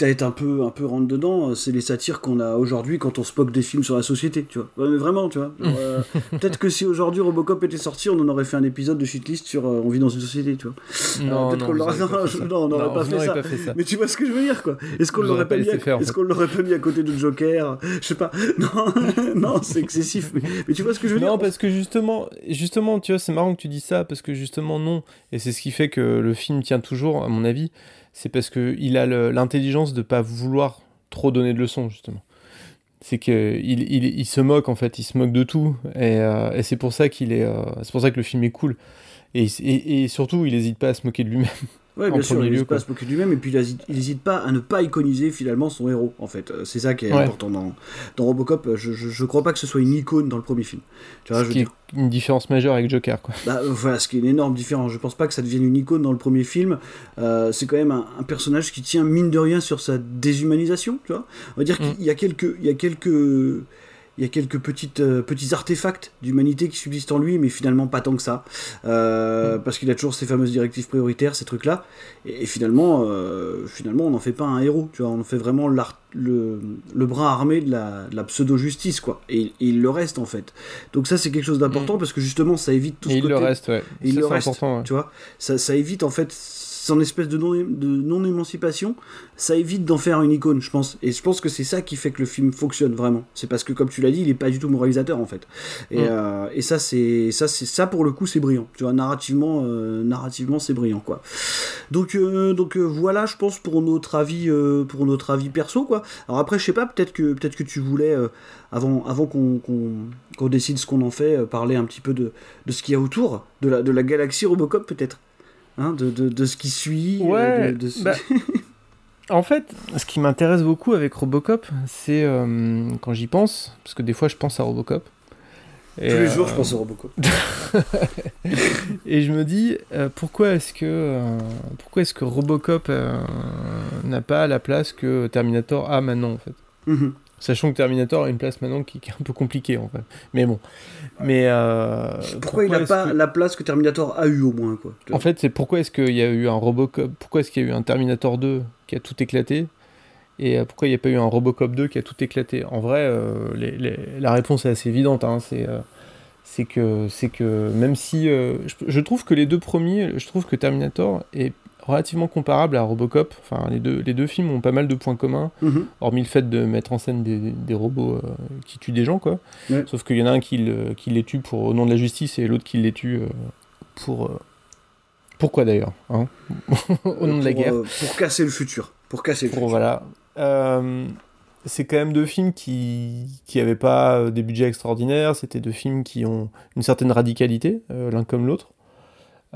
[SPEAKER 6] à être un peu, un peu rentre dedans, euh, c'est les satires qu'on a aujourd'hui quand on se moque des films sur la société, tu vois. Ouais, mais vraiment, tu vois. Euh, Peut-être que si aujourd'hui Robocop était sorti, on en aurait fait un épisode de shitlist sur euh, On vit dans une société, tu vois.
[SPEAKER 7] Non,
[SPEAKER 6] peut-être
[SPEAKER 7] non,
[SPEAKER 6] qu'on l'aurait non, non, on n'aurait
[SPEAKER 7] Non,
[SPEAKER 6] pas, fait ça.
[SPEAKER 7] pas fait ça.
[SPEAKER 6] Mais tu vois ce que je veux dire, quoi. Est-ce qu'on l'aurait pas, mis à...
[SPEAKER 7] faire,
[SPEAKER 6] Est-ce qu'on l'aurait pas mis à côté de Joker? Je sais pas. Non, non, c'est excessif. Mais, mais tu vois ce que je veux
[SPEAKER 7] Non,
[SPEAKER 6] dire?
[SPEAKER 7] parce que justement, justement, tu vois, c'est marrant que tu dis ça, parce que justement, non. Et c'est ce qui fait que le film tient toujours, à mon avis. C'est parce qu'il a l'intelligence de pas vouloir trop donner de leçons, justement. C'est qu'il il, se moque, en fait, il se moque de tout. Et, euh, c'est pour ça qu'il est, euh, c'est pour ça que le film est cool. Et, et surtout, il n'hésite pas à se moquer de lui-même. En
[SPEAKER 6] bien sûr, il se moquer de lui-même, et puis il hésite- il n'hésite pas à ne pas iconiser finalement son héros, en fait. Euh, C'est ça qui est
[SPEAKER 7] Ouais.
[SPEAKER 6] important dans, dans Robocop. Je, je, je crois pas que ce soit une icône dans le premier film. Tu vois,
[SPEAKER 7] Ce
[SPEAKER 6] je veux
[SPEAKER 7] qui est
[SPEAKER 6] dire.
[SPEAKER 7] une différence majeure avec Joker, quoi.
[SPEAKER 6] Bah, euh, voilà, ce qui est une énorme différence. Je pense pas que ça devienne une icône dans le premier film. Euh, c'est quand même un, un personnage qui tient mine de rien sur sa déshumanisation, tu vois. On va dire
[SPEAKER 7] Mm.
[SPEAKER 6] qu'il y a quelques, il y a quelques, il y a quelques petites, euh, petits artefacts d'humanité qui subsistent en lui, mais finalement pas tant que ça. Euh, parce qu'il a toujours ces fameuses directives prioritaires, ces trucs-là. Et, et finalement, euh, finalement, on n'en fait pas un héros. Tu vois, on en fait vraiment le, le bras armé de la, la pseudo-justice, quoi. Et, et il le reste, en fait. Donc ça, c'est quelque chose d'important parce que justement, ça évite tout
[SPEAKER 7] Et
[SPEAKER 6] ce
[SPEAKER 7] il
[SPEAKER 6] côté...
[SPEAKER 7] le reste, ouais.
[SPEAKER 6] Et il
[SPEAKER 7] Ça,
[SPEAKER 6] le reste,
[SPEAKER 7] important, ouais.
[SPEAKER 6] tu vois. Ça, ça évite, en fait, son espèce de non- de non-émancipation, ça évite d'en faire une icône, je pense. Et je pense que c'est ça qui fait que le film fonctionne vraiment. C'est parce que, comme tu l'as dit, il est pas du tout moralisateur, en fait. Et,
[SPEAKER 7] Mm.
[SPEAKER 6] euh, et ça, c'est ça, c'est ça pour le coup, c'est brillant. Tu vois, narrativement, euh, narrativement, c'est brillant, quoi. Donc, euh, donc voilà, je pense pour notre avis, pour notre avis perso, quoi. Alors après, je sais pas, peut-être que peut-être que tu voulais, avant, avant qu'on décide ce qu'on en fait, parler un petit peu de, de ce qu'il y a autour, de la, de la galaxie Robocop, peut-être. Hein, de, de, de ce qui suit. euh,
[SPEAKER 7] Ouais,
[SPEAKER 6] de- de ce-
[SPEAKER 7] bah, En fait, ce qui m'intéresse beaucoup avec Robocop, c'est euh, quand j'y pense, parce que des fois je pense à Robocop. Et,
[SPEAKER 6] Tous les jours,
[SPEAKER 7] euh,
[SPEAKER 6] je pense à Robocop.
[SPEAKER 7] et je me dis, euh, pourquoi est-ce que, euh, pourquoi est-ce que Robocop euh, n'a pas la place que Terminator a maintenant, en fait?
[SPEAKER 6] Mhm.
[SPEAKER 7] Sachant que Terminator a une place maintenant qui, qui est un peu compliquée, en fait. Mais bon. Mais euh,
[SPEAKER 6] Pourquoi, il n'a pas
[SPEAKER 7] que-
[SPEAKER 6] la place que Terminator a eu au moins, quoi.
[SPEAKER 7] En fait, c'est pourquoi est-ce qu'il y a eu un Robocop Pourquoi est-ce qu'il y a eu un Terminator 2 qui a tout éclaté Et euh, pourquoi il n'y a pas eu un Robocop 2 qui a tout éclaté? En vrai, euh, les- les- la réponse est assez évidente. hein, c'est euh, c'est que, même si je, je trouve que les deux premiers, je trouve que Terminator est relativement comparable à Robocop. Enfin, les deux, les deux films ont pas mal de points communs,
[SPEAKER 6] Mhm.
[SPEAKER 7] hormis le fait de mettre en scène des, des robots euh, qui tuent des gens, quoi.
[SPEAKER 6] Ouais.
[SPEAKER 7] Sauf qu'il y en a un qui, le- qui les tue pour, au nom de la justice et l'autre qui les tue euh, pour. euh, pourquoi d'ailleurs hein Au nom de la guerre.
[SPEAKER 6] pour casser le futur. Pour casser le
[SPEAKER 7] Pour,
[SPEAKER 6] futur.
[SPEAKER 7] voilà. C'est quand même deux films qui qui avaient pas des budgets extraordinaires. C'était deux films qui ont une certaine radicalité, l'un comme l'autre.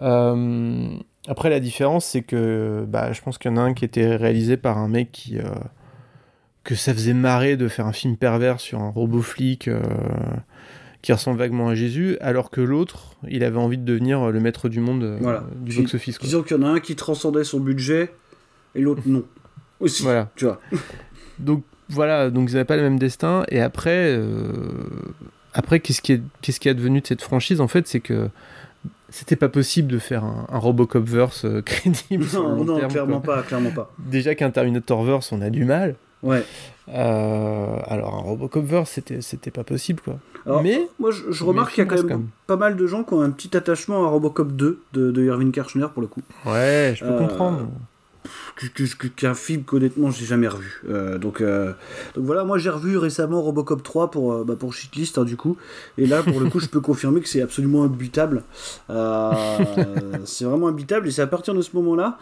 [SPEAKER 7] Euh, après, la différence, c'est que bah, je pense qu'il y en a un qui était réalisé par un mec qui. euh, que ça faisait marrer de faire un film pervers sur un robot flic euh, qui ressemble vaguement à Jésus, alors que l'autre, il avait envie de devenir le maître du monde euh,
[SPEAKER 6] Voilà.
[SPEAKER 7] du box-office.
[SPEAKER 6] Disons qu'il y en a un qui transcendait son budget et l'autre non. Aussi.
[SPEAKER 7] Voilà.
[SPEAKER 6] Tu vois.
[SPEAKER 7] Donc voilà, donc ils n'avaient pas le même destin. Et après, euh, après qu'est-ce qui est, qu'est-ce qui est advenu de cette franchise? En fait, c'est que c'était pas possible de faire un, un Robocop verse euh, crédible.
[SPEAKER 6] Non, non,
[SPEAKER 7] terme,
[SPEAKER 6] clairement
[SPEAKER 7] quoi.
[SPEAKER 6] pas, clairement pas.
[SPEAKER 7] Déjà qu'un Terminator verse, on a du mal.
[SPEAKER 6] Ouais.
[SPEAKER 7] Euh, alors un Robocop verse, c'était, c'était pas possible quoi.
[SPEAKER 6] Alors,
[SPEAKER 7] Mais
[SPEAKER 6] moi, je, remarque qu'il y a quand même, pas mal de gens qui ont un petit attachement à Robocop 2 de, de Irving Kirchner pour le coup.
[SPEAKER 7] Ouais, je peux
[SPEAKER 6] Euh,
[SPEAKER 7] comprendre.
[SPEAKER 6] Qu'un film qu'honnêtement j'ai jamais revu. Euh, donc, euh, donc voilà, moi j'ai revu récemment Robocop 3 pour, euh, bah, pour Shitlist hein, du coup. Et là pour le coup je peux confirmer que c'est absolument imbutable. Euh, c'est vraiment imbutable et c'est à partir de ce moment-là,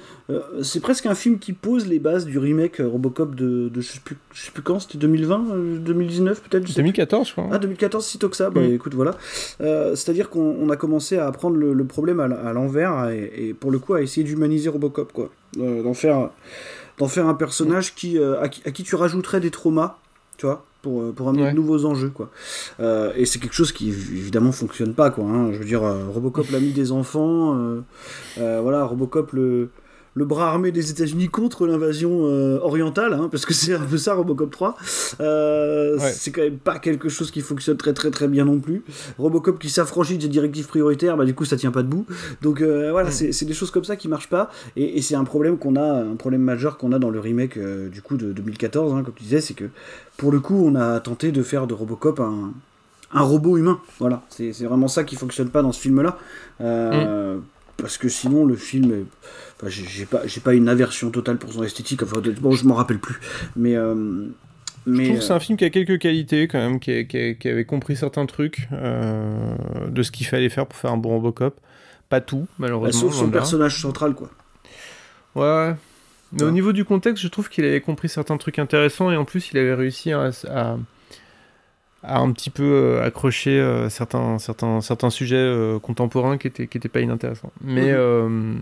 [SPEAKER 6] c'est presque un film qui pose les bases du remake Robocop de, de je, sais plus, je sais plus quand, c'était 2020, euh, 2019 peut-être je sais plus.
[SPEAKER 7] 2014, je crois.
[SPEAKER 6] Ah, 2014, si tôt que ça. Bah,
[SPEAKER 7] Mm.
[SPEAKER 6] écoute, voilà. C'est-à-dire qu'on on a commencé à prendre le, le problème à, l'envers et, et pour le coup à essayer d'humaniser Robocop, quoi. Euh, D'en faire, d'en faire un personnage qui, euh, à, qui, à qui tu rajouterais des traumas, tu vois, pour, euh, pour amener
[SPEAKER 7] Ouais.
[SPEAKER 6] de nouveaux enjeux, quoi. Euh, et c'est quelque chose qui évidemment fonctionne pas, quoi. hein. Je veux dire, Robocop l'ami des enfants, voilà, Robocop le le bras armé des États-Unis contre l'invasion euh, orientale, hein, parce que c'est un peu ça Robocop 3. Euh,
[SPEAKER 7] Ouais.
[SPEAKER 6] C'est quand même pas quelque chose qui fonctionne très très très bien non plus. Robocop qui s'affranchit des directives prioritaires, bah du coup ça tient pas debout. Donc euh, voilà, c'est c'est des choses comme ça qui marchent pas, et, et c'est un problème qu'on a, un problème majeur qu'on a dans le remake du coup de 2014, hein, comme tu disais, c'est que pour le coup on a tenté de faire de Robocop un un robot humain, voilà, c'est vraiment ça qui fonctionne pas dans ce film-là, Euh, parce que sinon le film, est- enfin, j'ai pas, j'ai pas une aversion totale pour son esthétique, enfin bon je m'en rappelle plus, mais euh,
[SPEAKER 7] Je
[SPEAKER 6] mais
[SPEAKER 7] trouve que c'est
[SPEAKER 6] euh,
[SPEAKER 7] un film qui a quelques qualités quand même, qui, a- qui a- qui avait compris certains trucs euh, de ce qu'il fallait faire pour faire un bon Robocop. Pas tout,
[SPEAKER 6] bah,
[SPEAKER 7] malheureusement.
[SPEAKER 6] sauf son personnage central quoi.
[SPEAKER 7] Ouais, ouais. Mais
[SPEAKER 6] Ouais.
[SPEAKER 7] au niveau du contexte, je trouve qu'il avait compris certains trucs intéressants et en plus, il avait réussi à, à, à un petit peu euh, accrocher euh, certains, certains, certains sujets euh, contemporains qui étaient, qui étaient pas inintéressants. Mais,
[SPEAKER 6] Mhm.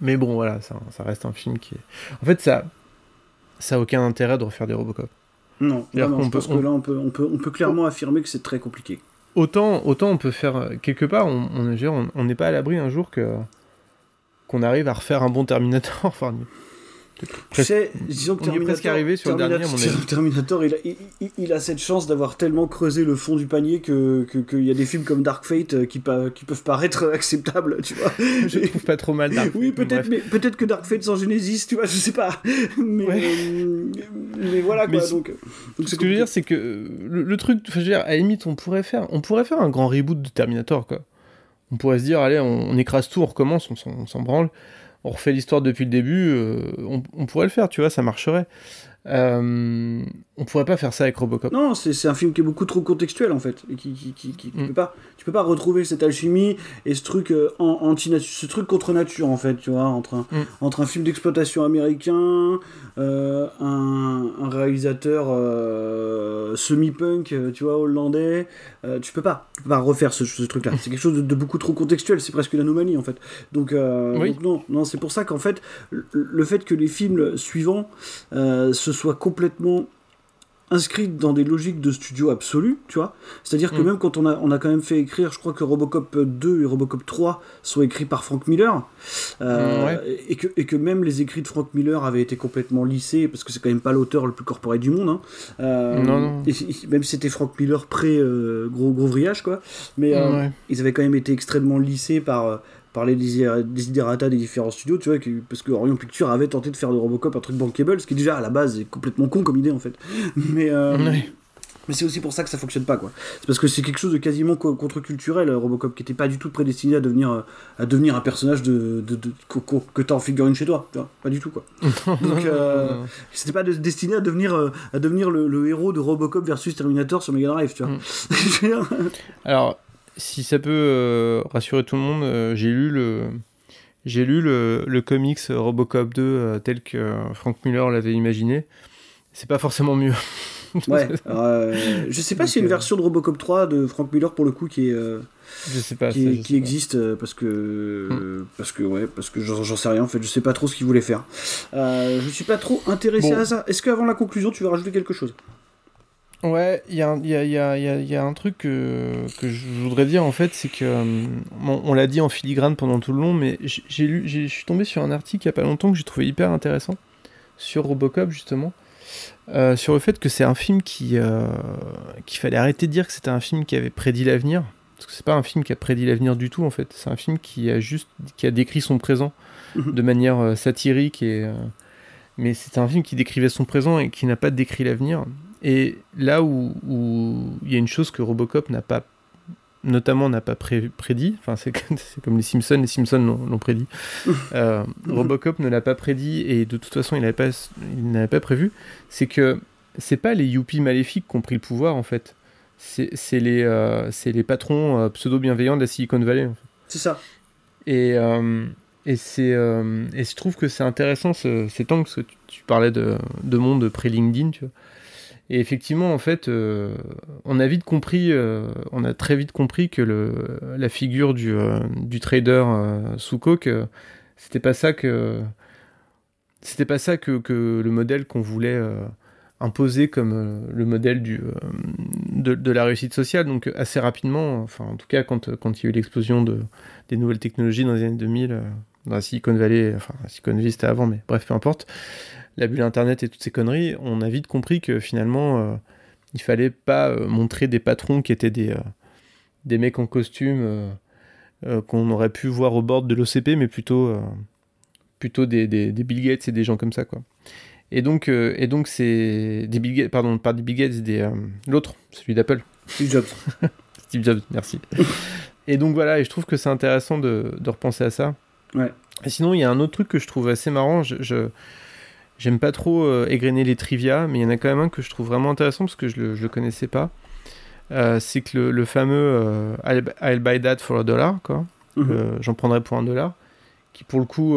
[SPEAKER 7] mais bon, voilà, ça, ça reste un film qui est. En fait, ça, ça a aucun intérêt de refaire des Robocop.
[SPEAKER 6] Non, je
[SPEAKER 7] peut-
[SPEAKER 6] pense que là on peut, on peut, on peut clairement affirmer que c'est très compliqué.
[SPEAKER 7] Autant, autant on peut faire quelque part, on dire, on on n'est pas à l'abri un jour que qu'on arrive à refaire un bon Terminator. Enfin,
[SPEAKER 6] Tu sais, disons que
[SPEAKER 7] est presque arrivé sur le dernier, mon avis.
[SPEAKER 6] Terminator, il a, il, il a, cette chance d'avoir tellement creusé le fond du panier que qu'il y a des films comme Dark Fate euh, qui, qui peuvent paraître acceptables, tu vois.
[SPEAKER 7] Je trouve pas trop mal Dark
[SPEAKER 6] Oui, peut-être, mais peut-être que Dark Fate sans Genesis, tu vois, je sais pas. Mais, mais voilà quoi. donc,
[SPEAKER 7] ce que je veux dire, c'est que le, truc, enfin, je veux dire, à la limite, on pourrait faire, on pourrait faire un grand reboot de Terminator, quoi. On pourrait se dire, allez, on, on écrase tout, on recommence, on s'en branle on refait l'histoire depuis le début, euh, on, pourrait le faire, tu vois, ça marcherait. Euh, on pourrait pas faire ça avec Robocop.
[SPEAKER 6] Non, c'est un film qui est beaucoup trop contextuel en fait. Et qui, qui, qui, qui mm. pas, tu peux pas retrouver cette alchimie et ce truc euh, anti ce truc contre nature en fait, tu vois, entre un, mm. entre un film d'exploitation américain, euh, un, un, réalisateur euh, semi-punk, tu vois, hollandais. tu peux pas, tu peux pas refaire ce, ce truc-là. c'est quelque chose de, beaucoup trop contextuel. C'est presque une anomalie en fait. Donc, donc non, non, c'est pour ça qu'en fait, le, le, fait que les films suivants se soit complètement inscrite dans des logiques de studio absolu, tu vois. C'est-à-dire que mm. même quand on a, on a quand même fait écrire, je crois que Robocop 2 et Robocop 3 sont écrits par Frank Miller, euh, mm, et, que, et que même les écrits de Frank Miller avaient été complètement lissés, parce que c'est quand même pas l'auteur le plus corporé du monde. Hein. Euh, non, non. Et, même si c'était Frank Miller pré euh, gros, vrillage, quoi. Mais ils avaient quand même été extrêmement lissés par parler des desiderata des différents studios, tu vois, parce que Orion Pictures avait tenté de faire de Robocop un truc bankable, ce qui déjà à la base est complètement con comme idée en fait. Mais, euh, mais c'est aussi pour ça que ça fonctionne pas quoi. C'est parce que c'est quelque chose de quasiment contre-culturel, Robocop, qui était pas du tout prédestiné à devenir, à devenir un personnage de, de, que t'as en figurine chez toi, tu vois, pas du tout quoi. Donc euh, c'était pas destiné à devenir, euh, à devenir le, héros de Robocop versus Terminator sur Mega Drive, tu vois.
[SPEAKER 7] Mm. Alors si ça peut euh, rassurer tout le monde, euh, j'ai lu le j'ai lu le, le, comics Robocop 2 euh, tel que Frank Miller l'avait imaginé. C'est pas forcément mieux.
[SPEAKER 6] ouais. je sais pas s'il y a une version de Robocop 3 de Frank Miller pour le coup qui est.
[SPEAKER 7] je sais pas.
[SPEAKER 6] Qui, qui existe parce que hmm. parce que ouais parce que j'en sais rien en fait. Je sais pas trop ce qu'il voulait faire. je suis pas trop intéressé à ça. Est-ce qu'avant la conclusion tu veux rajouter quelque chose?
[SPEAKER 7] Ouais, il y a, y, a, y, a, y a, un truc que, que, je voudrais dire en fait, c'est que euh, on, l'a dit en filigrane pendant tout le long, mais j'ai lu, je suis tombé sur un article il y a pas longtemps que j'ai trouvé hyper intéressant sur Robocop justement, euh, sur le fait que c'est un film qui euh, qu'il fallait arrêter de dire que c'était un film qui avait prédit l'avenir, parce que c'est pas un film qui a prédit l'avenir du tout en fait, c'est un film qui a juste qui a décrit son présent mhm. de manière satirique et mais c'est un film qui décrivait son présent et qui n'a pas décrit l'avenir. Et là où il y a une chose que Robocop n'a pas, notamment n'a pas prédit, enfin c'est comme les Simpsons, les Simpsons l'ont prédit. Euh, Robocop ne l'a pas prédit et de toute façon il n'avait pas, il pas prévu. C'est que c'est pas les yuppies maléfiques qui ont pris le pouvoir en fait. C'est les, euh, les patrons euh, pseudo-bienveillants de la Silicon Valley.
[SPEAKER 6] C'est ça.
[SPEAKER 7] Et, et, c'est, et je trouve que c'est intéressant cet angle, parce que tu, tu parlais de, de monde pré-LinkedIn, tu vois. Et effectivement, en fait, euh, on a vite compris, euh, on a très vite compris que le, la figure du, euh, trader sous coke, c'était pas ça que c'était pas ça que, que le modèle qu'on voulait imposer comme le modèle du, de, la réussite sociale. Donc assez rapidement, enfin en tout cas quand, quand il y a eu l'explosion de, des nouvelles technologies dans les années 2000, dans la Silicon Valley, enfin Silicon Valley c'était avant, mais bref, peu importe la bulle internet et toutes ces conneries, on a vite compris que finalement, euh, il fallait pas euh, montrer des patrons qui étaient des, euh, des mecs en costume qu'on aurait pu voir au bord de l'OCP, mais plutôt, plutôt des, des, Bill Gates et des gens comme ça, quoi. Et donc, et donc c'est des Bill Gates, pardon, pas des Bill Gates, des l'autre, celui d'Apple.
[SPEAKER 6] Steve Jobs.
[SPEAKER 7] Steve Jobs, merci. et donc voilà, et je trouve que c'est intéressant de, de, repenser à ça.
[SPEAKER 6] Ouais.
[SPEAKER 7] Et sinon, il y a un autre truc que je trouve assez marrant. je J'aime pas trop euh, égrener les trivia, mais il y en a quand même un que je trouve vraiment intéressant parce que je le, le connaissais pas. Euh, c'est que le, fameux euh, I'll, buy that for a dollar, quoi. Mhm. J'en prendrais pour un dollar, qui pour le coup,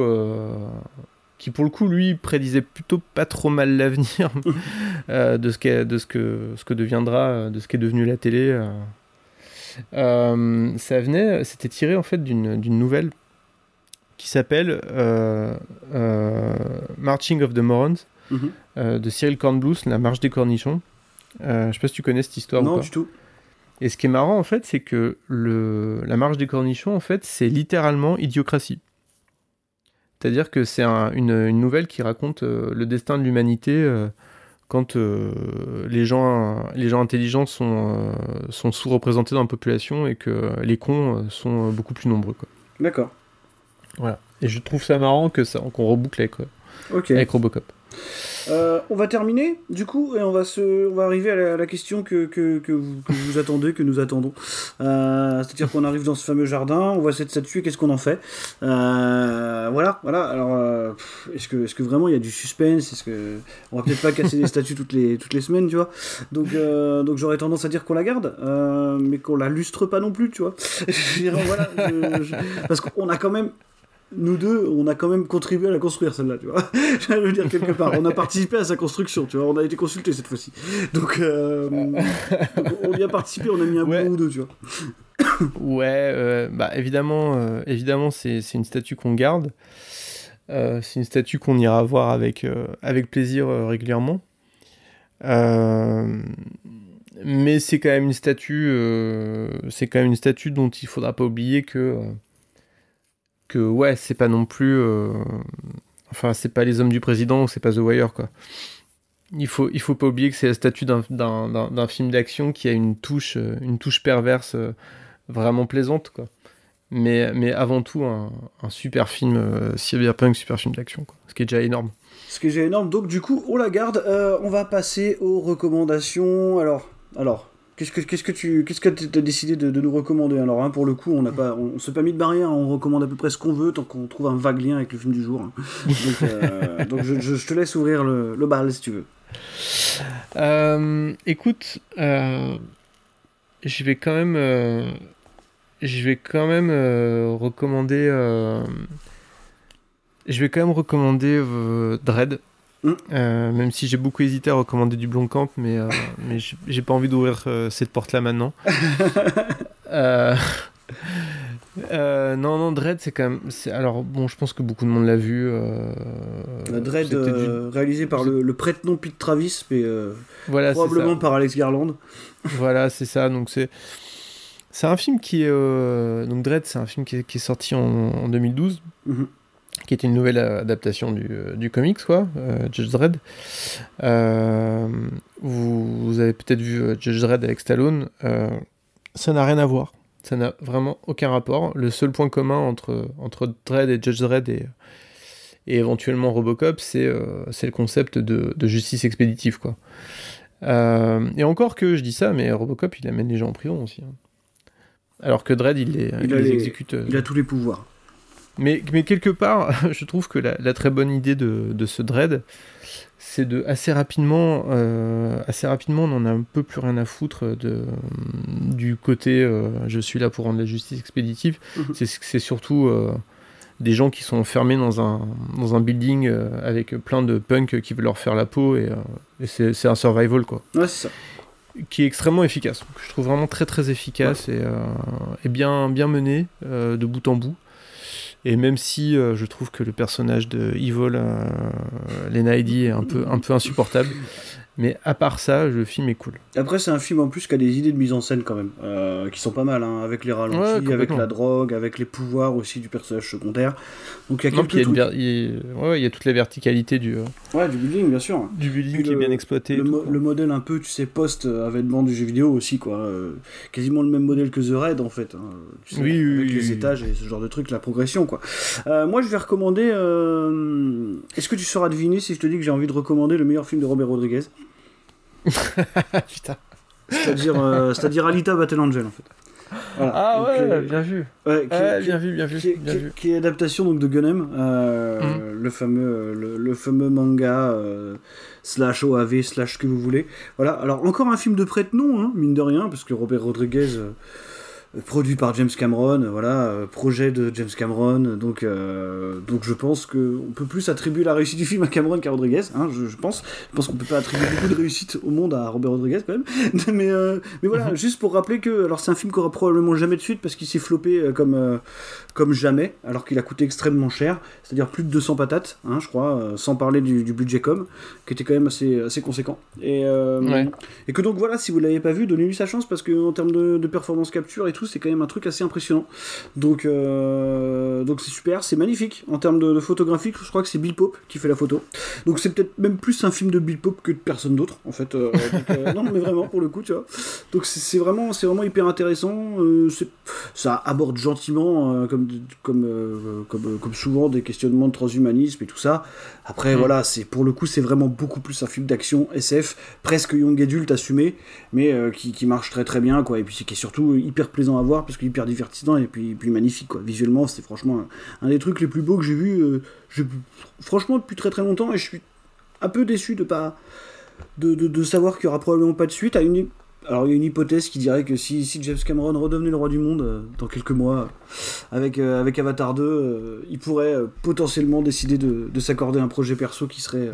[SPEAKER 7] qui pour le coup, lui prédisait plutôt pas trop mal l'avenir de ce qu'est, de ce que ce que deviendra, de ce qu'est devenu la télé. ça venait, c'était tiré en fait d'une nouvelle qui s'appelle euh, euh, Marching of the Morons mhm. euh, de Cyril Kornbluth, La marche des cornichons. je sais pas si tu connais cette histoire
[SPEAKER 6] non,
[SPEAKER 7] ou pas.
[SPEAKER 6] du tout.
[SPEAKER 7] Et ce qui est marrant en fait, c'est que le, la marche des cornichons, en fait, c'est littéralement idiocratie. C'est-à-dire que c'est un- une, une nouvelle qui raconte euh, le destin de l'humanité euh, quand euh, les, gens, les gens intelligents sont, sont sous-représentés dans la population et que les cons sont beaucoup plus nombreux. Quoi.
[SPEAKER 6] D'accord.
[SPEAKER 7] Voilà. Et je trouve ça marrant que ça, qu'on reboucle avec, euh, avec Robocop.
[SPEAKER 6] Euh, on va terminer, du coup, et on va, se, on va arriver à la, à la question que, que, que vous, que vous attendez, que nous attendons. Euh, C'est-à-dire qu'on arrive dans ce fameux jardin, on voit cette statue, qu'est-ce qu'on en fait? Euh, Voilà, voilà. Alors, est-ce que, est que vraiment il y a du suspense? Est-ce que on va peut-être pas casser des statues toutes les, toutes les semaines, tu vois? Donc, donc j'aurais tendance à dire qu'on la garde, mais qu'on la lustre pas non plus, tu vois Je dirais, voilà, je- je- parce qu'on a quand même nous deux, on a quand même contribué à la construire celle-là, tu vois. Je veux dire quelque part, on a participé à sa construction, tu vois. On a été consulté cette fois-ci. Donc, euh, donc, on y a participé, on a mis un
[SPEAKER 7] Ouais.
[SPEAKER 6] bout ou deux, tu vois.
[SPEAKER 7] Ouais, euh, bah évidemment, euh, évidemment c'est une statue qu'on garde. C'est une statue qu'on ira voir avec, avec plaisir régulièrement. Mais c'est quand même une statue, c'est quand même une statue dont il faudra pas oublier que, que ouais, c'est pas non plus, euh, enfin c'est pas les hommes du président, c'est pas The Wire quoi. Il faut, il faut pas oublier que c'est la statue d'un- film d'action qui a une touche, euh, une touche perverse euh, vraiment plaisante quoi. Mais, mais avant tout un, super film euh, cyberpunk, super film d'action. Ce qui est déjà énorme.
[SPEAKER 6] Ce qui est déjà énorme. Donc, du coup, on la garde. On va passer aux recommandations. Alors, alors. Qu'est-ce que, qu'est-ce que tu qu'est-ce que as décidé de, de nous recommander? Alors, hein, pour le coup, on n'a pas, on, on s'est pas mis de barrière, on recommande à peu près ce qu'on veut tant qu'on trouve un vague lien avec le film du jour. hein. Donc, euh, donc je, je- je te laisse ouvrir le, le bal si tu veux.
[SPEAKER 7] Euh, écoute, euh, je vais quand même, je vais quand même recommander, je vais quand même recommander Dread.
[SPEAKER 6] Mm.
[SPEAKER 7] Euh, même si j'ai beaucoup hésité à recommander du Blomkamp, mais, euh, mais j'ai- pas envie d'ouvrir euh, cette porte-là maintenant. Non, non, Dread, c'est quand même. Alors, bon, je pense que beaucoup de monde l'a vu.
[SPEAKER 6] Dread,
[SPEAKER 7] du-
[SPEAKER 6] réalisé par le, le prête-nom Pete Travis, mais
[SPEAKER 7] Voilà,
[SPEAKER 6] probablement par Alex Garland.
[SPEAKER 7] Voilà, c'est ça. Donc c'est c'est un film qui est donc Dread, c'est un film qui est, qui est sorti en, en 2012,
[SPEAKER 6] Mhm.
[SPEAKER 7] Qui était une nouvelle adaptation du, euh, du comics quoi, euh, Judge Dredd. Euh, vous, vous avez peut-être vu Judge Dredd avec Stallone. euh, ça n'a rien à voir. Ça n'a vraiment aucun rapport. Le seul point commun entre entre Dredd et Judge Dredd et et éventuellement Robocop, c'est euh, c'est le concept de, de justice expéditive quoi. Euh, et encore que je dis ça, mais Robocop il amène les gens en prison aussi. hein. Alors que Dredd il les, il les
[SPEAKER 6] les-
[SPEAKER 7] exécute. euh,
[SPEAKER 6] Il a tous les pouvoirs.
[SPEAKER 7] Mais, mais quelque part, je trouve que la, la très bonne idée de, de ce Dread, c'est de assez rapidement, euh, assez rapidement, on en a un peu plus rien à foutre de, du côté euh, je suis là pour rendre la justice expéditive.
[SPEAKER 6] Mhm.
[SPEAKER 7] C'est c'est surtout euh, des gens qui sont enfermés dans un, dans un building avec plein de punks qui veulent leur faire la peau et, et c'est un survival quoi
[SPEAKER 6] Ouais, c'est ça.
[SPEAKER 7] qui est extrêmement efficace. que Je trouve vraiment très très efficace et, et bien, bien mené de bout en bout. Et même si euh, je trouve que le personnage de Evil, euh, Lena est un peu, un peu insupportable, mais à part ça, le film est cool.
[SPEAKER 6] Après, c'est un film en plus qui a des idées de mise en scène quand même, euh, qui sont pas mal, hein, avec les
[SPEAKER 7] Ouais,
[SPEAKER 6] ralentis, avec la drogue, avec les pouvoirs aussi du personnage secondaire. Donc il y a
[SPEAKER 7] Non,
[SPEAKER 6] quelques
[SPEAKER 7] il y a il y a- ouais, il y a toute la verticalité du, euh,
[SPEAKER 6] Ouais, du building, bien sûr.
[SPEAKER 7] du building
[SPEAKER 6] Puis
[SPEAKER 7] qui est bien exploité.
[SPEAKER 6] Le,
[SPEAKER 7] tout,
[SPEAKER 6] mo-
[SPEAKER 7] quoi.
[SPEAKER 6] le modèle un peu, tu sais, post-avènement du jeu vidéo aussi, quoi. Euh, quasiment le même modèle que The Raid, en fait. hein, tu sais,
[SPEAKER 7] Oui, oui,
[SPEAKER 6] avec
[SPEAKER 7] oui,
[SPEAKER 6] les
[SPEAKER 7] oui.
[SPEAKER 6] étages et ce genre de trucs, la progression, quoi. Euh, moi, je vais recommander... euh, Est-ce que tu sauras deviner si je te dis que j'ai envie de recommander le meilleur film de Robert Rodriguez?
[SPEAKER 7] Putain.
[SPEAKER 6] C'est-à-dire euh, c'est-à-dire Alita Battle Angel, en fait. Voilà.
[SPEAKER 7] Ah
[SPEAKER 6] Donc,
[SPEAKER 7] ouais,
[SPEAKER 6] euh,
[SPEAKER 7] bien vu.
[SPEAKER 6] ouais, qui-
[SPEAKER 7] Ouais,
[SPEAKER 6] qui-
[SPEAKER 7] bien vu, bien vu.
[SPEAKER 6] qui est,
[SPEAKER 7] bien vu.
[SPEAKER 6] qui est adaptation donc de Gunham, euh, le fameux le, le fameux manga euh, slash OAV slash ce que vous voulez. Voilà. Alors encore un film de prête-nom, hein, mine de rien, parce que Robert Rodriguez. Produit par James Cameron, voilà, euh, projet de James Cameron, donc, euh, donc je pense qu'on peut plus attribuer la réussite du film à Cameron qu'à Rodriguez, hein, je, je pense. Je pense qu'on peut pas attribuer beaucoup de réussite au monde à Robert Rodriguez quand même. mais, euh, mais voilà, juste pour rappeler que, alors c'est un film qui aura probablement jamais de suite parce qu'il s'est floppé comme, euh, comme jamais, alors qu'il a coûté extrêmement cher, c'est-à-dire plus de 200 patates, hein, je crois, sans parler du, du budget com, qui était quand même assez, assez conséquent. Et,
[SPEAKER 7] Ouais.
[SPEAKER 6] et que donc voilà, si vous l'avez pas vu, donnez-lui sa chance parce qu'en termes de, de performance capture et tout, tout, c'est quand même un truc assez impressionnant. Donc, euh, donc c'est super, c'est magnifique. En termes de, photographie, je crois que c'est Bill Pope qui fait la photo. Donc c'est peut-être même plus un film de Bill Pope que de personne d'autre, en fait. Euh, euh, non, mais vraiment, pour le coup, tu vois. Donc c'est vraiment, c'est vraiment hyper intéressant. ça aborde gentiment, comme, comme, comme, comme souvent, des questionnements de transhumanisme et tout ça. Après, mm. voilà, c'est pour le coup, c'est vraiment beaucoup plus un film d'action SF, presque young adulte assumé, mais qui, qui, marche très très bien, quoi. Et puis qui est surtout hyper plaisant à voir, parce qu'il est hyper divertissant et puis, puis magnifique, quoi. Visuellement, c'est franchement un, des trucs les plus beaux que j'ai vu, euh, franchement, depuis très très longtemps, et je suis un peu déçu de pas. de, savoir qu'il y aura probablement pas de suite. À une, alors il y a une hypothèse qui dirait que si, si James Cameron redevenait le roi du monde euh, dans quelques mois avec, euh, avec Avatar 2, il pourrait potentiellement décider de, de s'accorder un projet perso qui serait,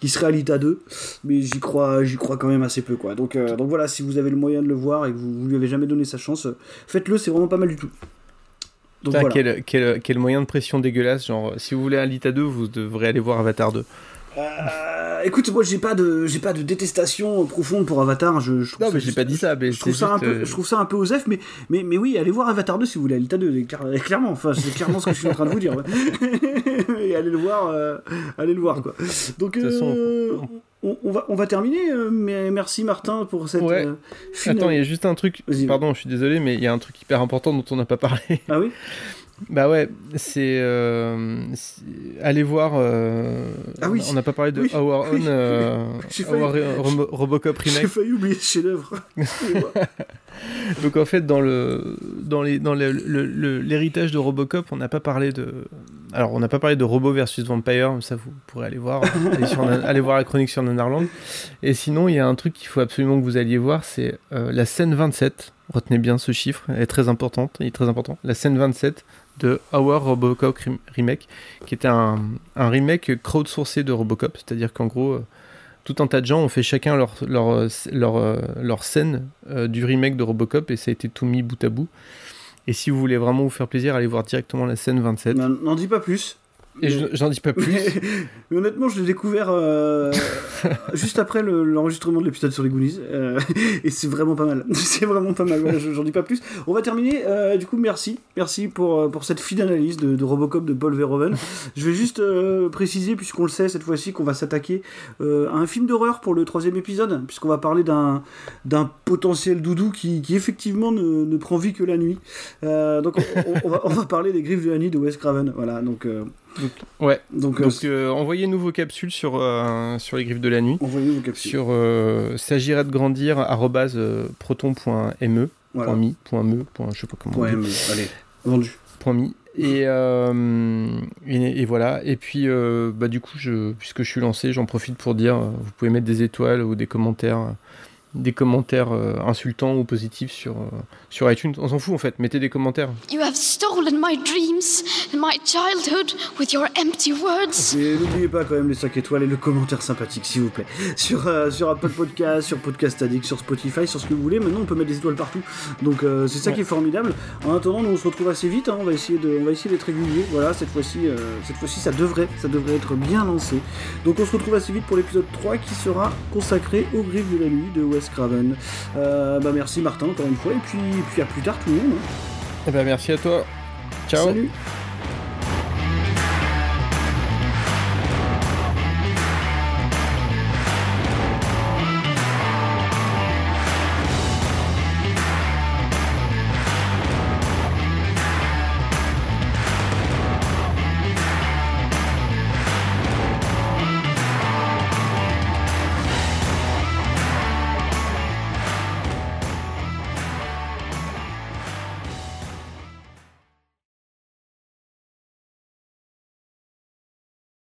[SPEAKER 6] qui serait Alita 2, mais j'y crois, j'y crois quand même assez peu quoi. Donc, donc voilà, si vous avez le moyen de le voir et que vous, vous lui avez jamais donné sa chance, faites-le, c'est vraiment pas mal du tout.
[SPEAKER 7] Donc, quel, quel, quel, moyen de pression dégueulasse. Genre, si vous voulez Alita 2, vous devrez aller voir Avatar 2.
[SPEAKER 6] Euh, écoute, moi j'ai pas de j'ai pas de détestation profonde pour Avatar. Je,
[SPEAKER 7] je non, mais j'ai pas dit ça. Mais
[SPEAKER 6] je trouve ça un peu, euh, je trouve ça un peu osef, mais mais mais oui, allez voir Avatar 2 si vous voulez Alita 2. Clairement, enfin c'est clairement ce que je suis en train de vous dire. Et allez le voir, euh, allez le voir quoi. Donc on, va, on va terminer, mais merci Martin pour cette
[SPEAKER 7] ouais. Attends, il y a juste un truc. Pardon, je suis désolé, mais il y a un truc hyper important dont on n'a pas parlé.
[SPEAKER 6] Ah oui?
[SPEAKER 7] Bah ouais, c'est euh, allez voir. Euh,
[SPEAKER 6] ah oui.
[SPEAKER 7] On n'a pas parlé de Our Own euh, Robocop remake.
[SPEAKER 6] J'ai failli oublier ce chef-d'œuvre.
[SPEAKER 7] Donc en fait, dans le dans les dans l'héritage de Robocop, on n'a pas parlé de. Alors on n'a pas parlé de Robo versus Vampire, ça vous pourrez aller voir, aller, voir la chronique sur Nanarland. Et sinon, il y a un truc qu'il faut absolument que vous alliez voir, c'est la scène 27. Retenez bien ce chiffre, elle est très importante, il est très important. La scène 27 de Our Robocop Remake, qui était un, un remake crowdsourcé de Robocop, c'est-à-dire qu'en gros, euh, tout un tas de gens ont fait chacun leur, leur, leur, euh, leur scène euh, du remake de Robocop et ça a été tout mis bout à bout. Et si vous voulez vraiment vous faire plaisir, allez voir directement la scène 27.
[SPEAKER 6] N'en dis pas plus.
[SPEAKER 7] Et j'en dis pas plus.
[SPEAKER 6] Mais, honnêtement, je l'ai découvert euh, juste après l'enregistrement de l'épisode sur les Goonies. Euh, et c'est vraiment pas mal. c'est vraiment pas mal. j'en dis pas plus. On va terminer. Euh, du coup, merci. Merci pour, pour cette fine analyse de, Robocop de Paul Verhoeven. je vais juste préciser, puisqu'on le sait cette fois-ci, qu'on va s'attaquer à un film d'horreur pour le troisième épisode, puisqu'on va parler d'un potentiel doudou qui, qui effectivement ne, ne, prend vie que la nuit. donc, on, va, on, va, parler des griffes de la nuit de Wes Craven. Voilà. Donc.
[SPEAKER 7] Ouais. Donc, euh, euh, envoyez-nous vos capsules sur, euh, sur les griffes de la nuit.
[SPEAKER 6] Envoyez vos capsules.
[SPEAKER 7] Sur s'agirait de grandir proton.me. Voilà. .me, .me, je sais pas comment.
[SPEAKER 6] .me, allez, vendu.
[SPEAKER 7] .me. Et, et, voilà. Et puis, bah, du coup, je, puisque je suis lancé, j'en profite pour dire vous pouvez mettre des étoiles ou des commentaires des commentaires euh, insultants ou positifs sur, euh, sur iTunes. On s'en fout en fait, mettez des commentaires. You have stolen my dreams and my childhood with your empty
[SPEAKER 6] words. n'oubliez pas quand même les 5 étoiles et le commentaire sympathique s'il vous plaît. Sur, euh, sur Apple Podcast, sur Podcast Addict, sur Spotify, sur ce que vous voulez. Maintenant on peut mettre des étoiles partout. Donc c'est ça qui est formidable. En attendant, nous on se retrouve assez vite. Hein. On va essayer de, on va essayer d'être régulier. Voilà, cette fois-ci, cette fois-ci ça devrait, ça devrait être bien lancé. Donc on se retrouve assez vite pour l'épisode 3 qui sera consacré aux griffes de la nuit de Wes Craven. Euh, bah merci Martin encore une fois et puis, puis à plus tard tout le monde. Et
[SPEAKER 7] hein. eh ben merci à toi. Ciao.
[SPEAKER 6] Salut.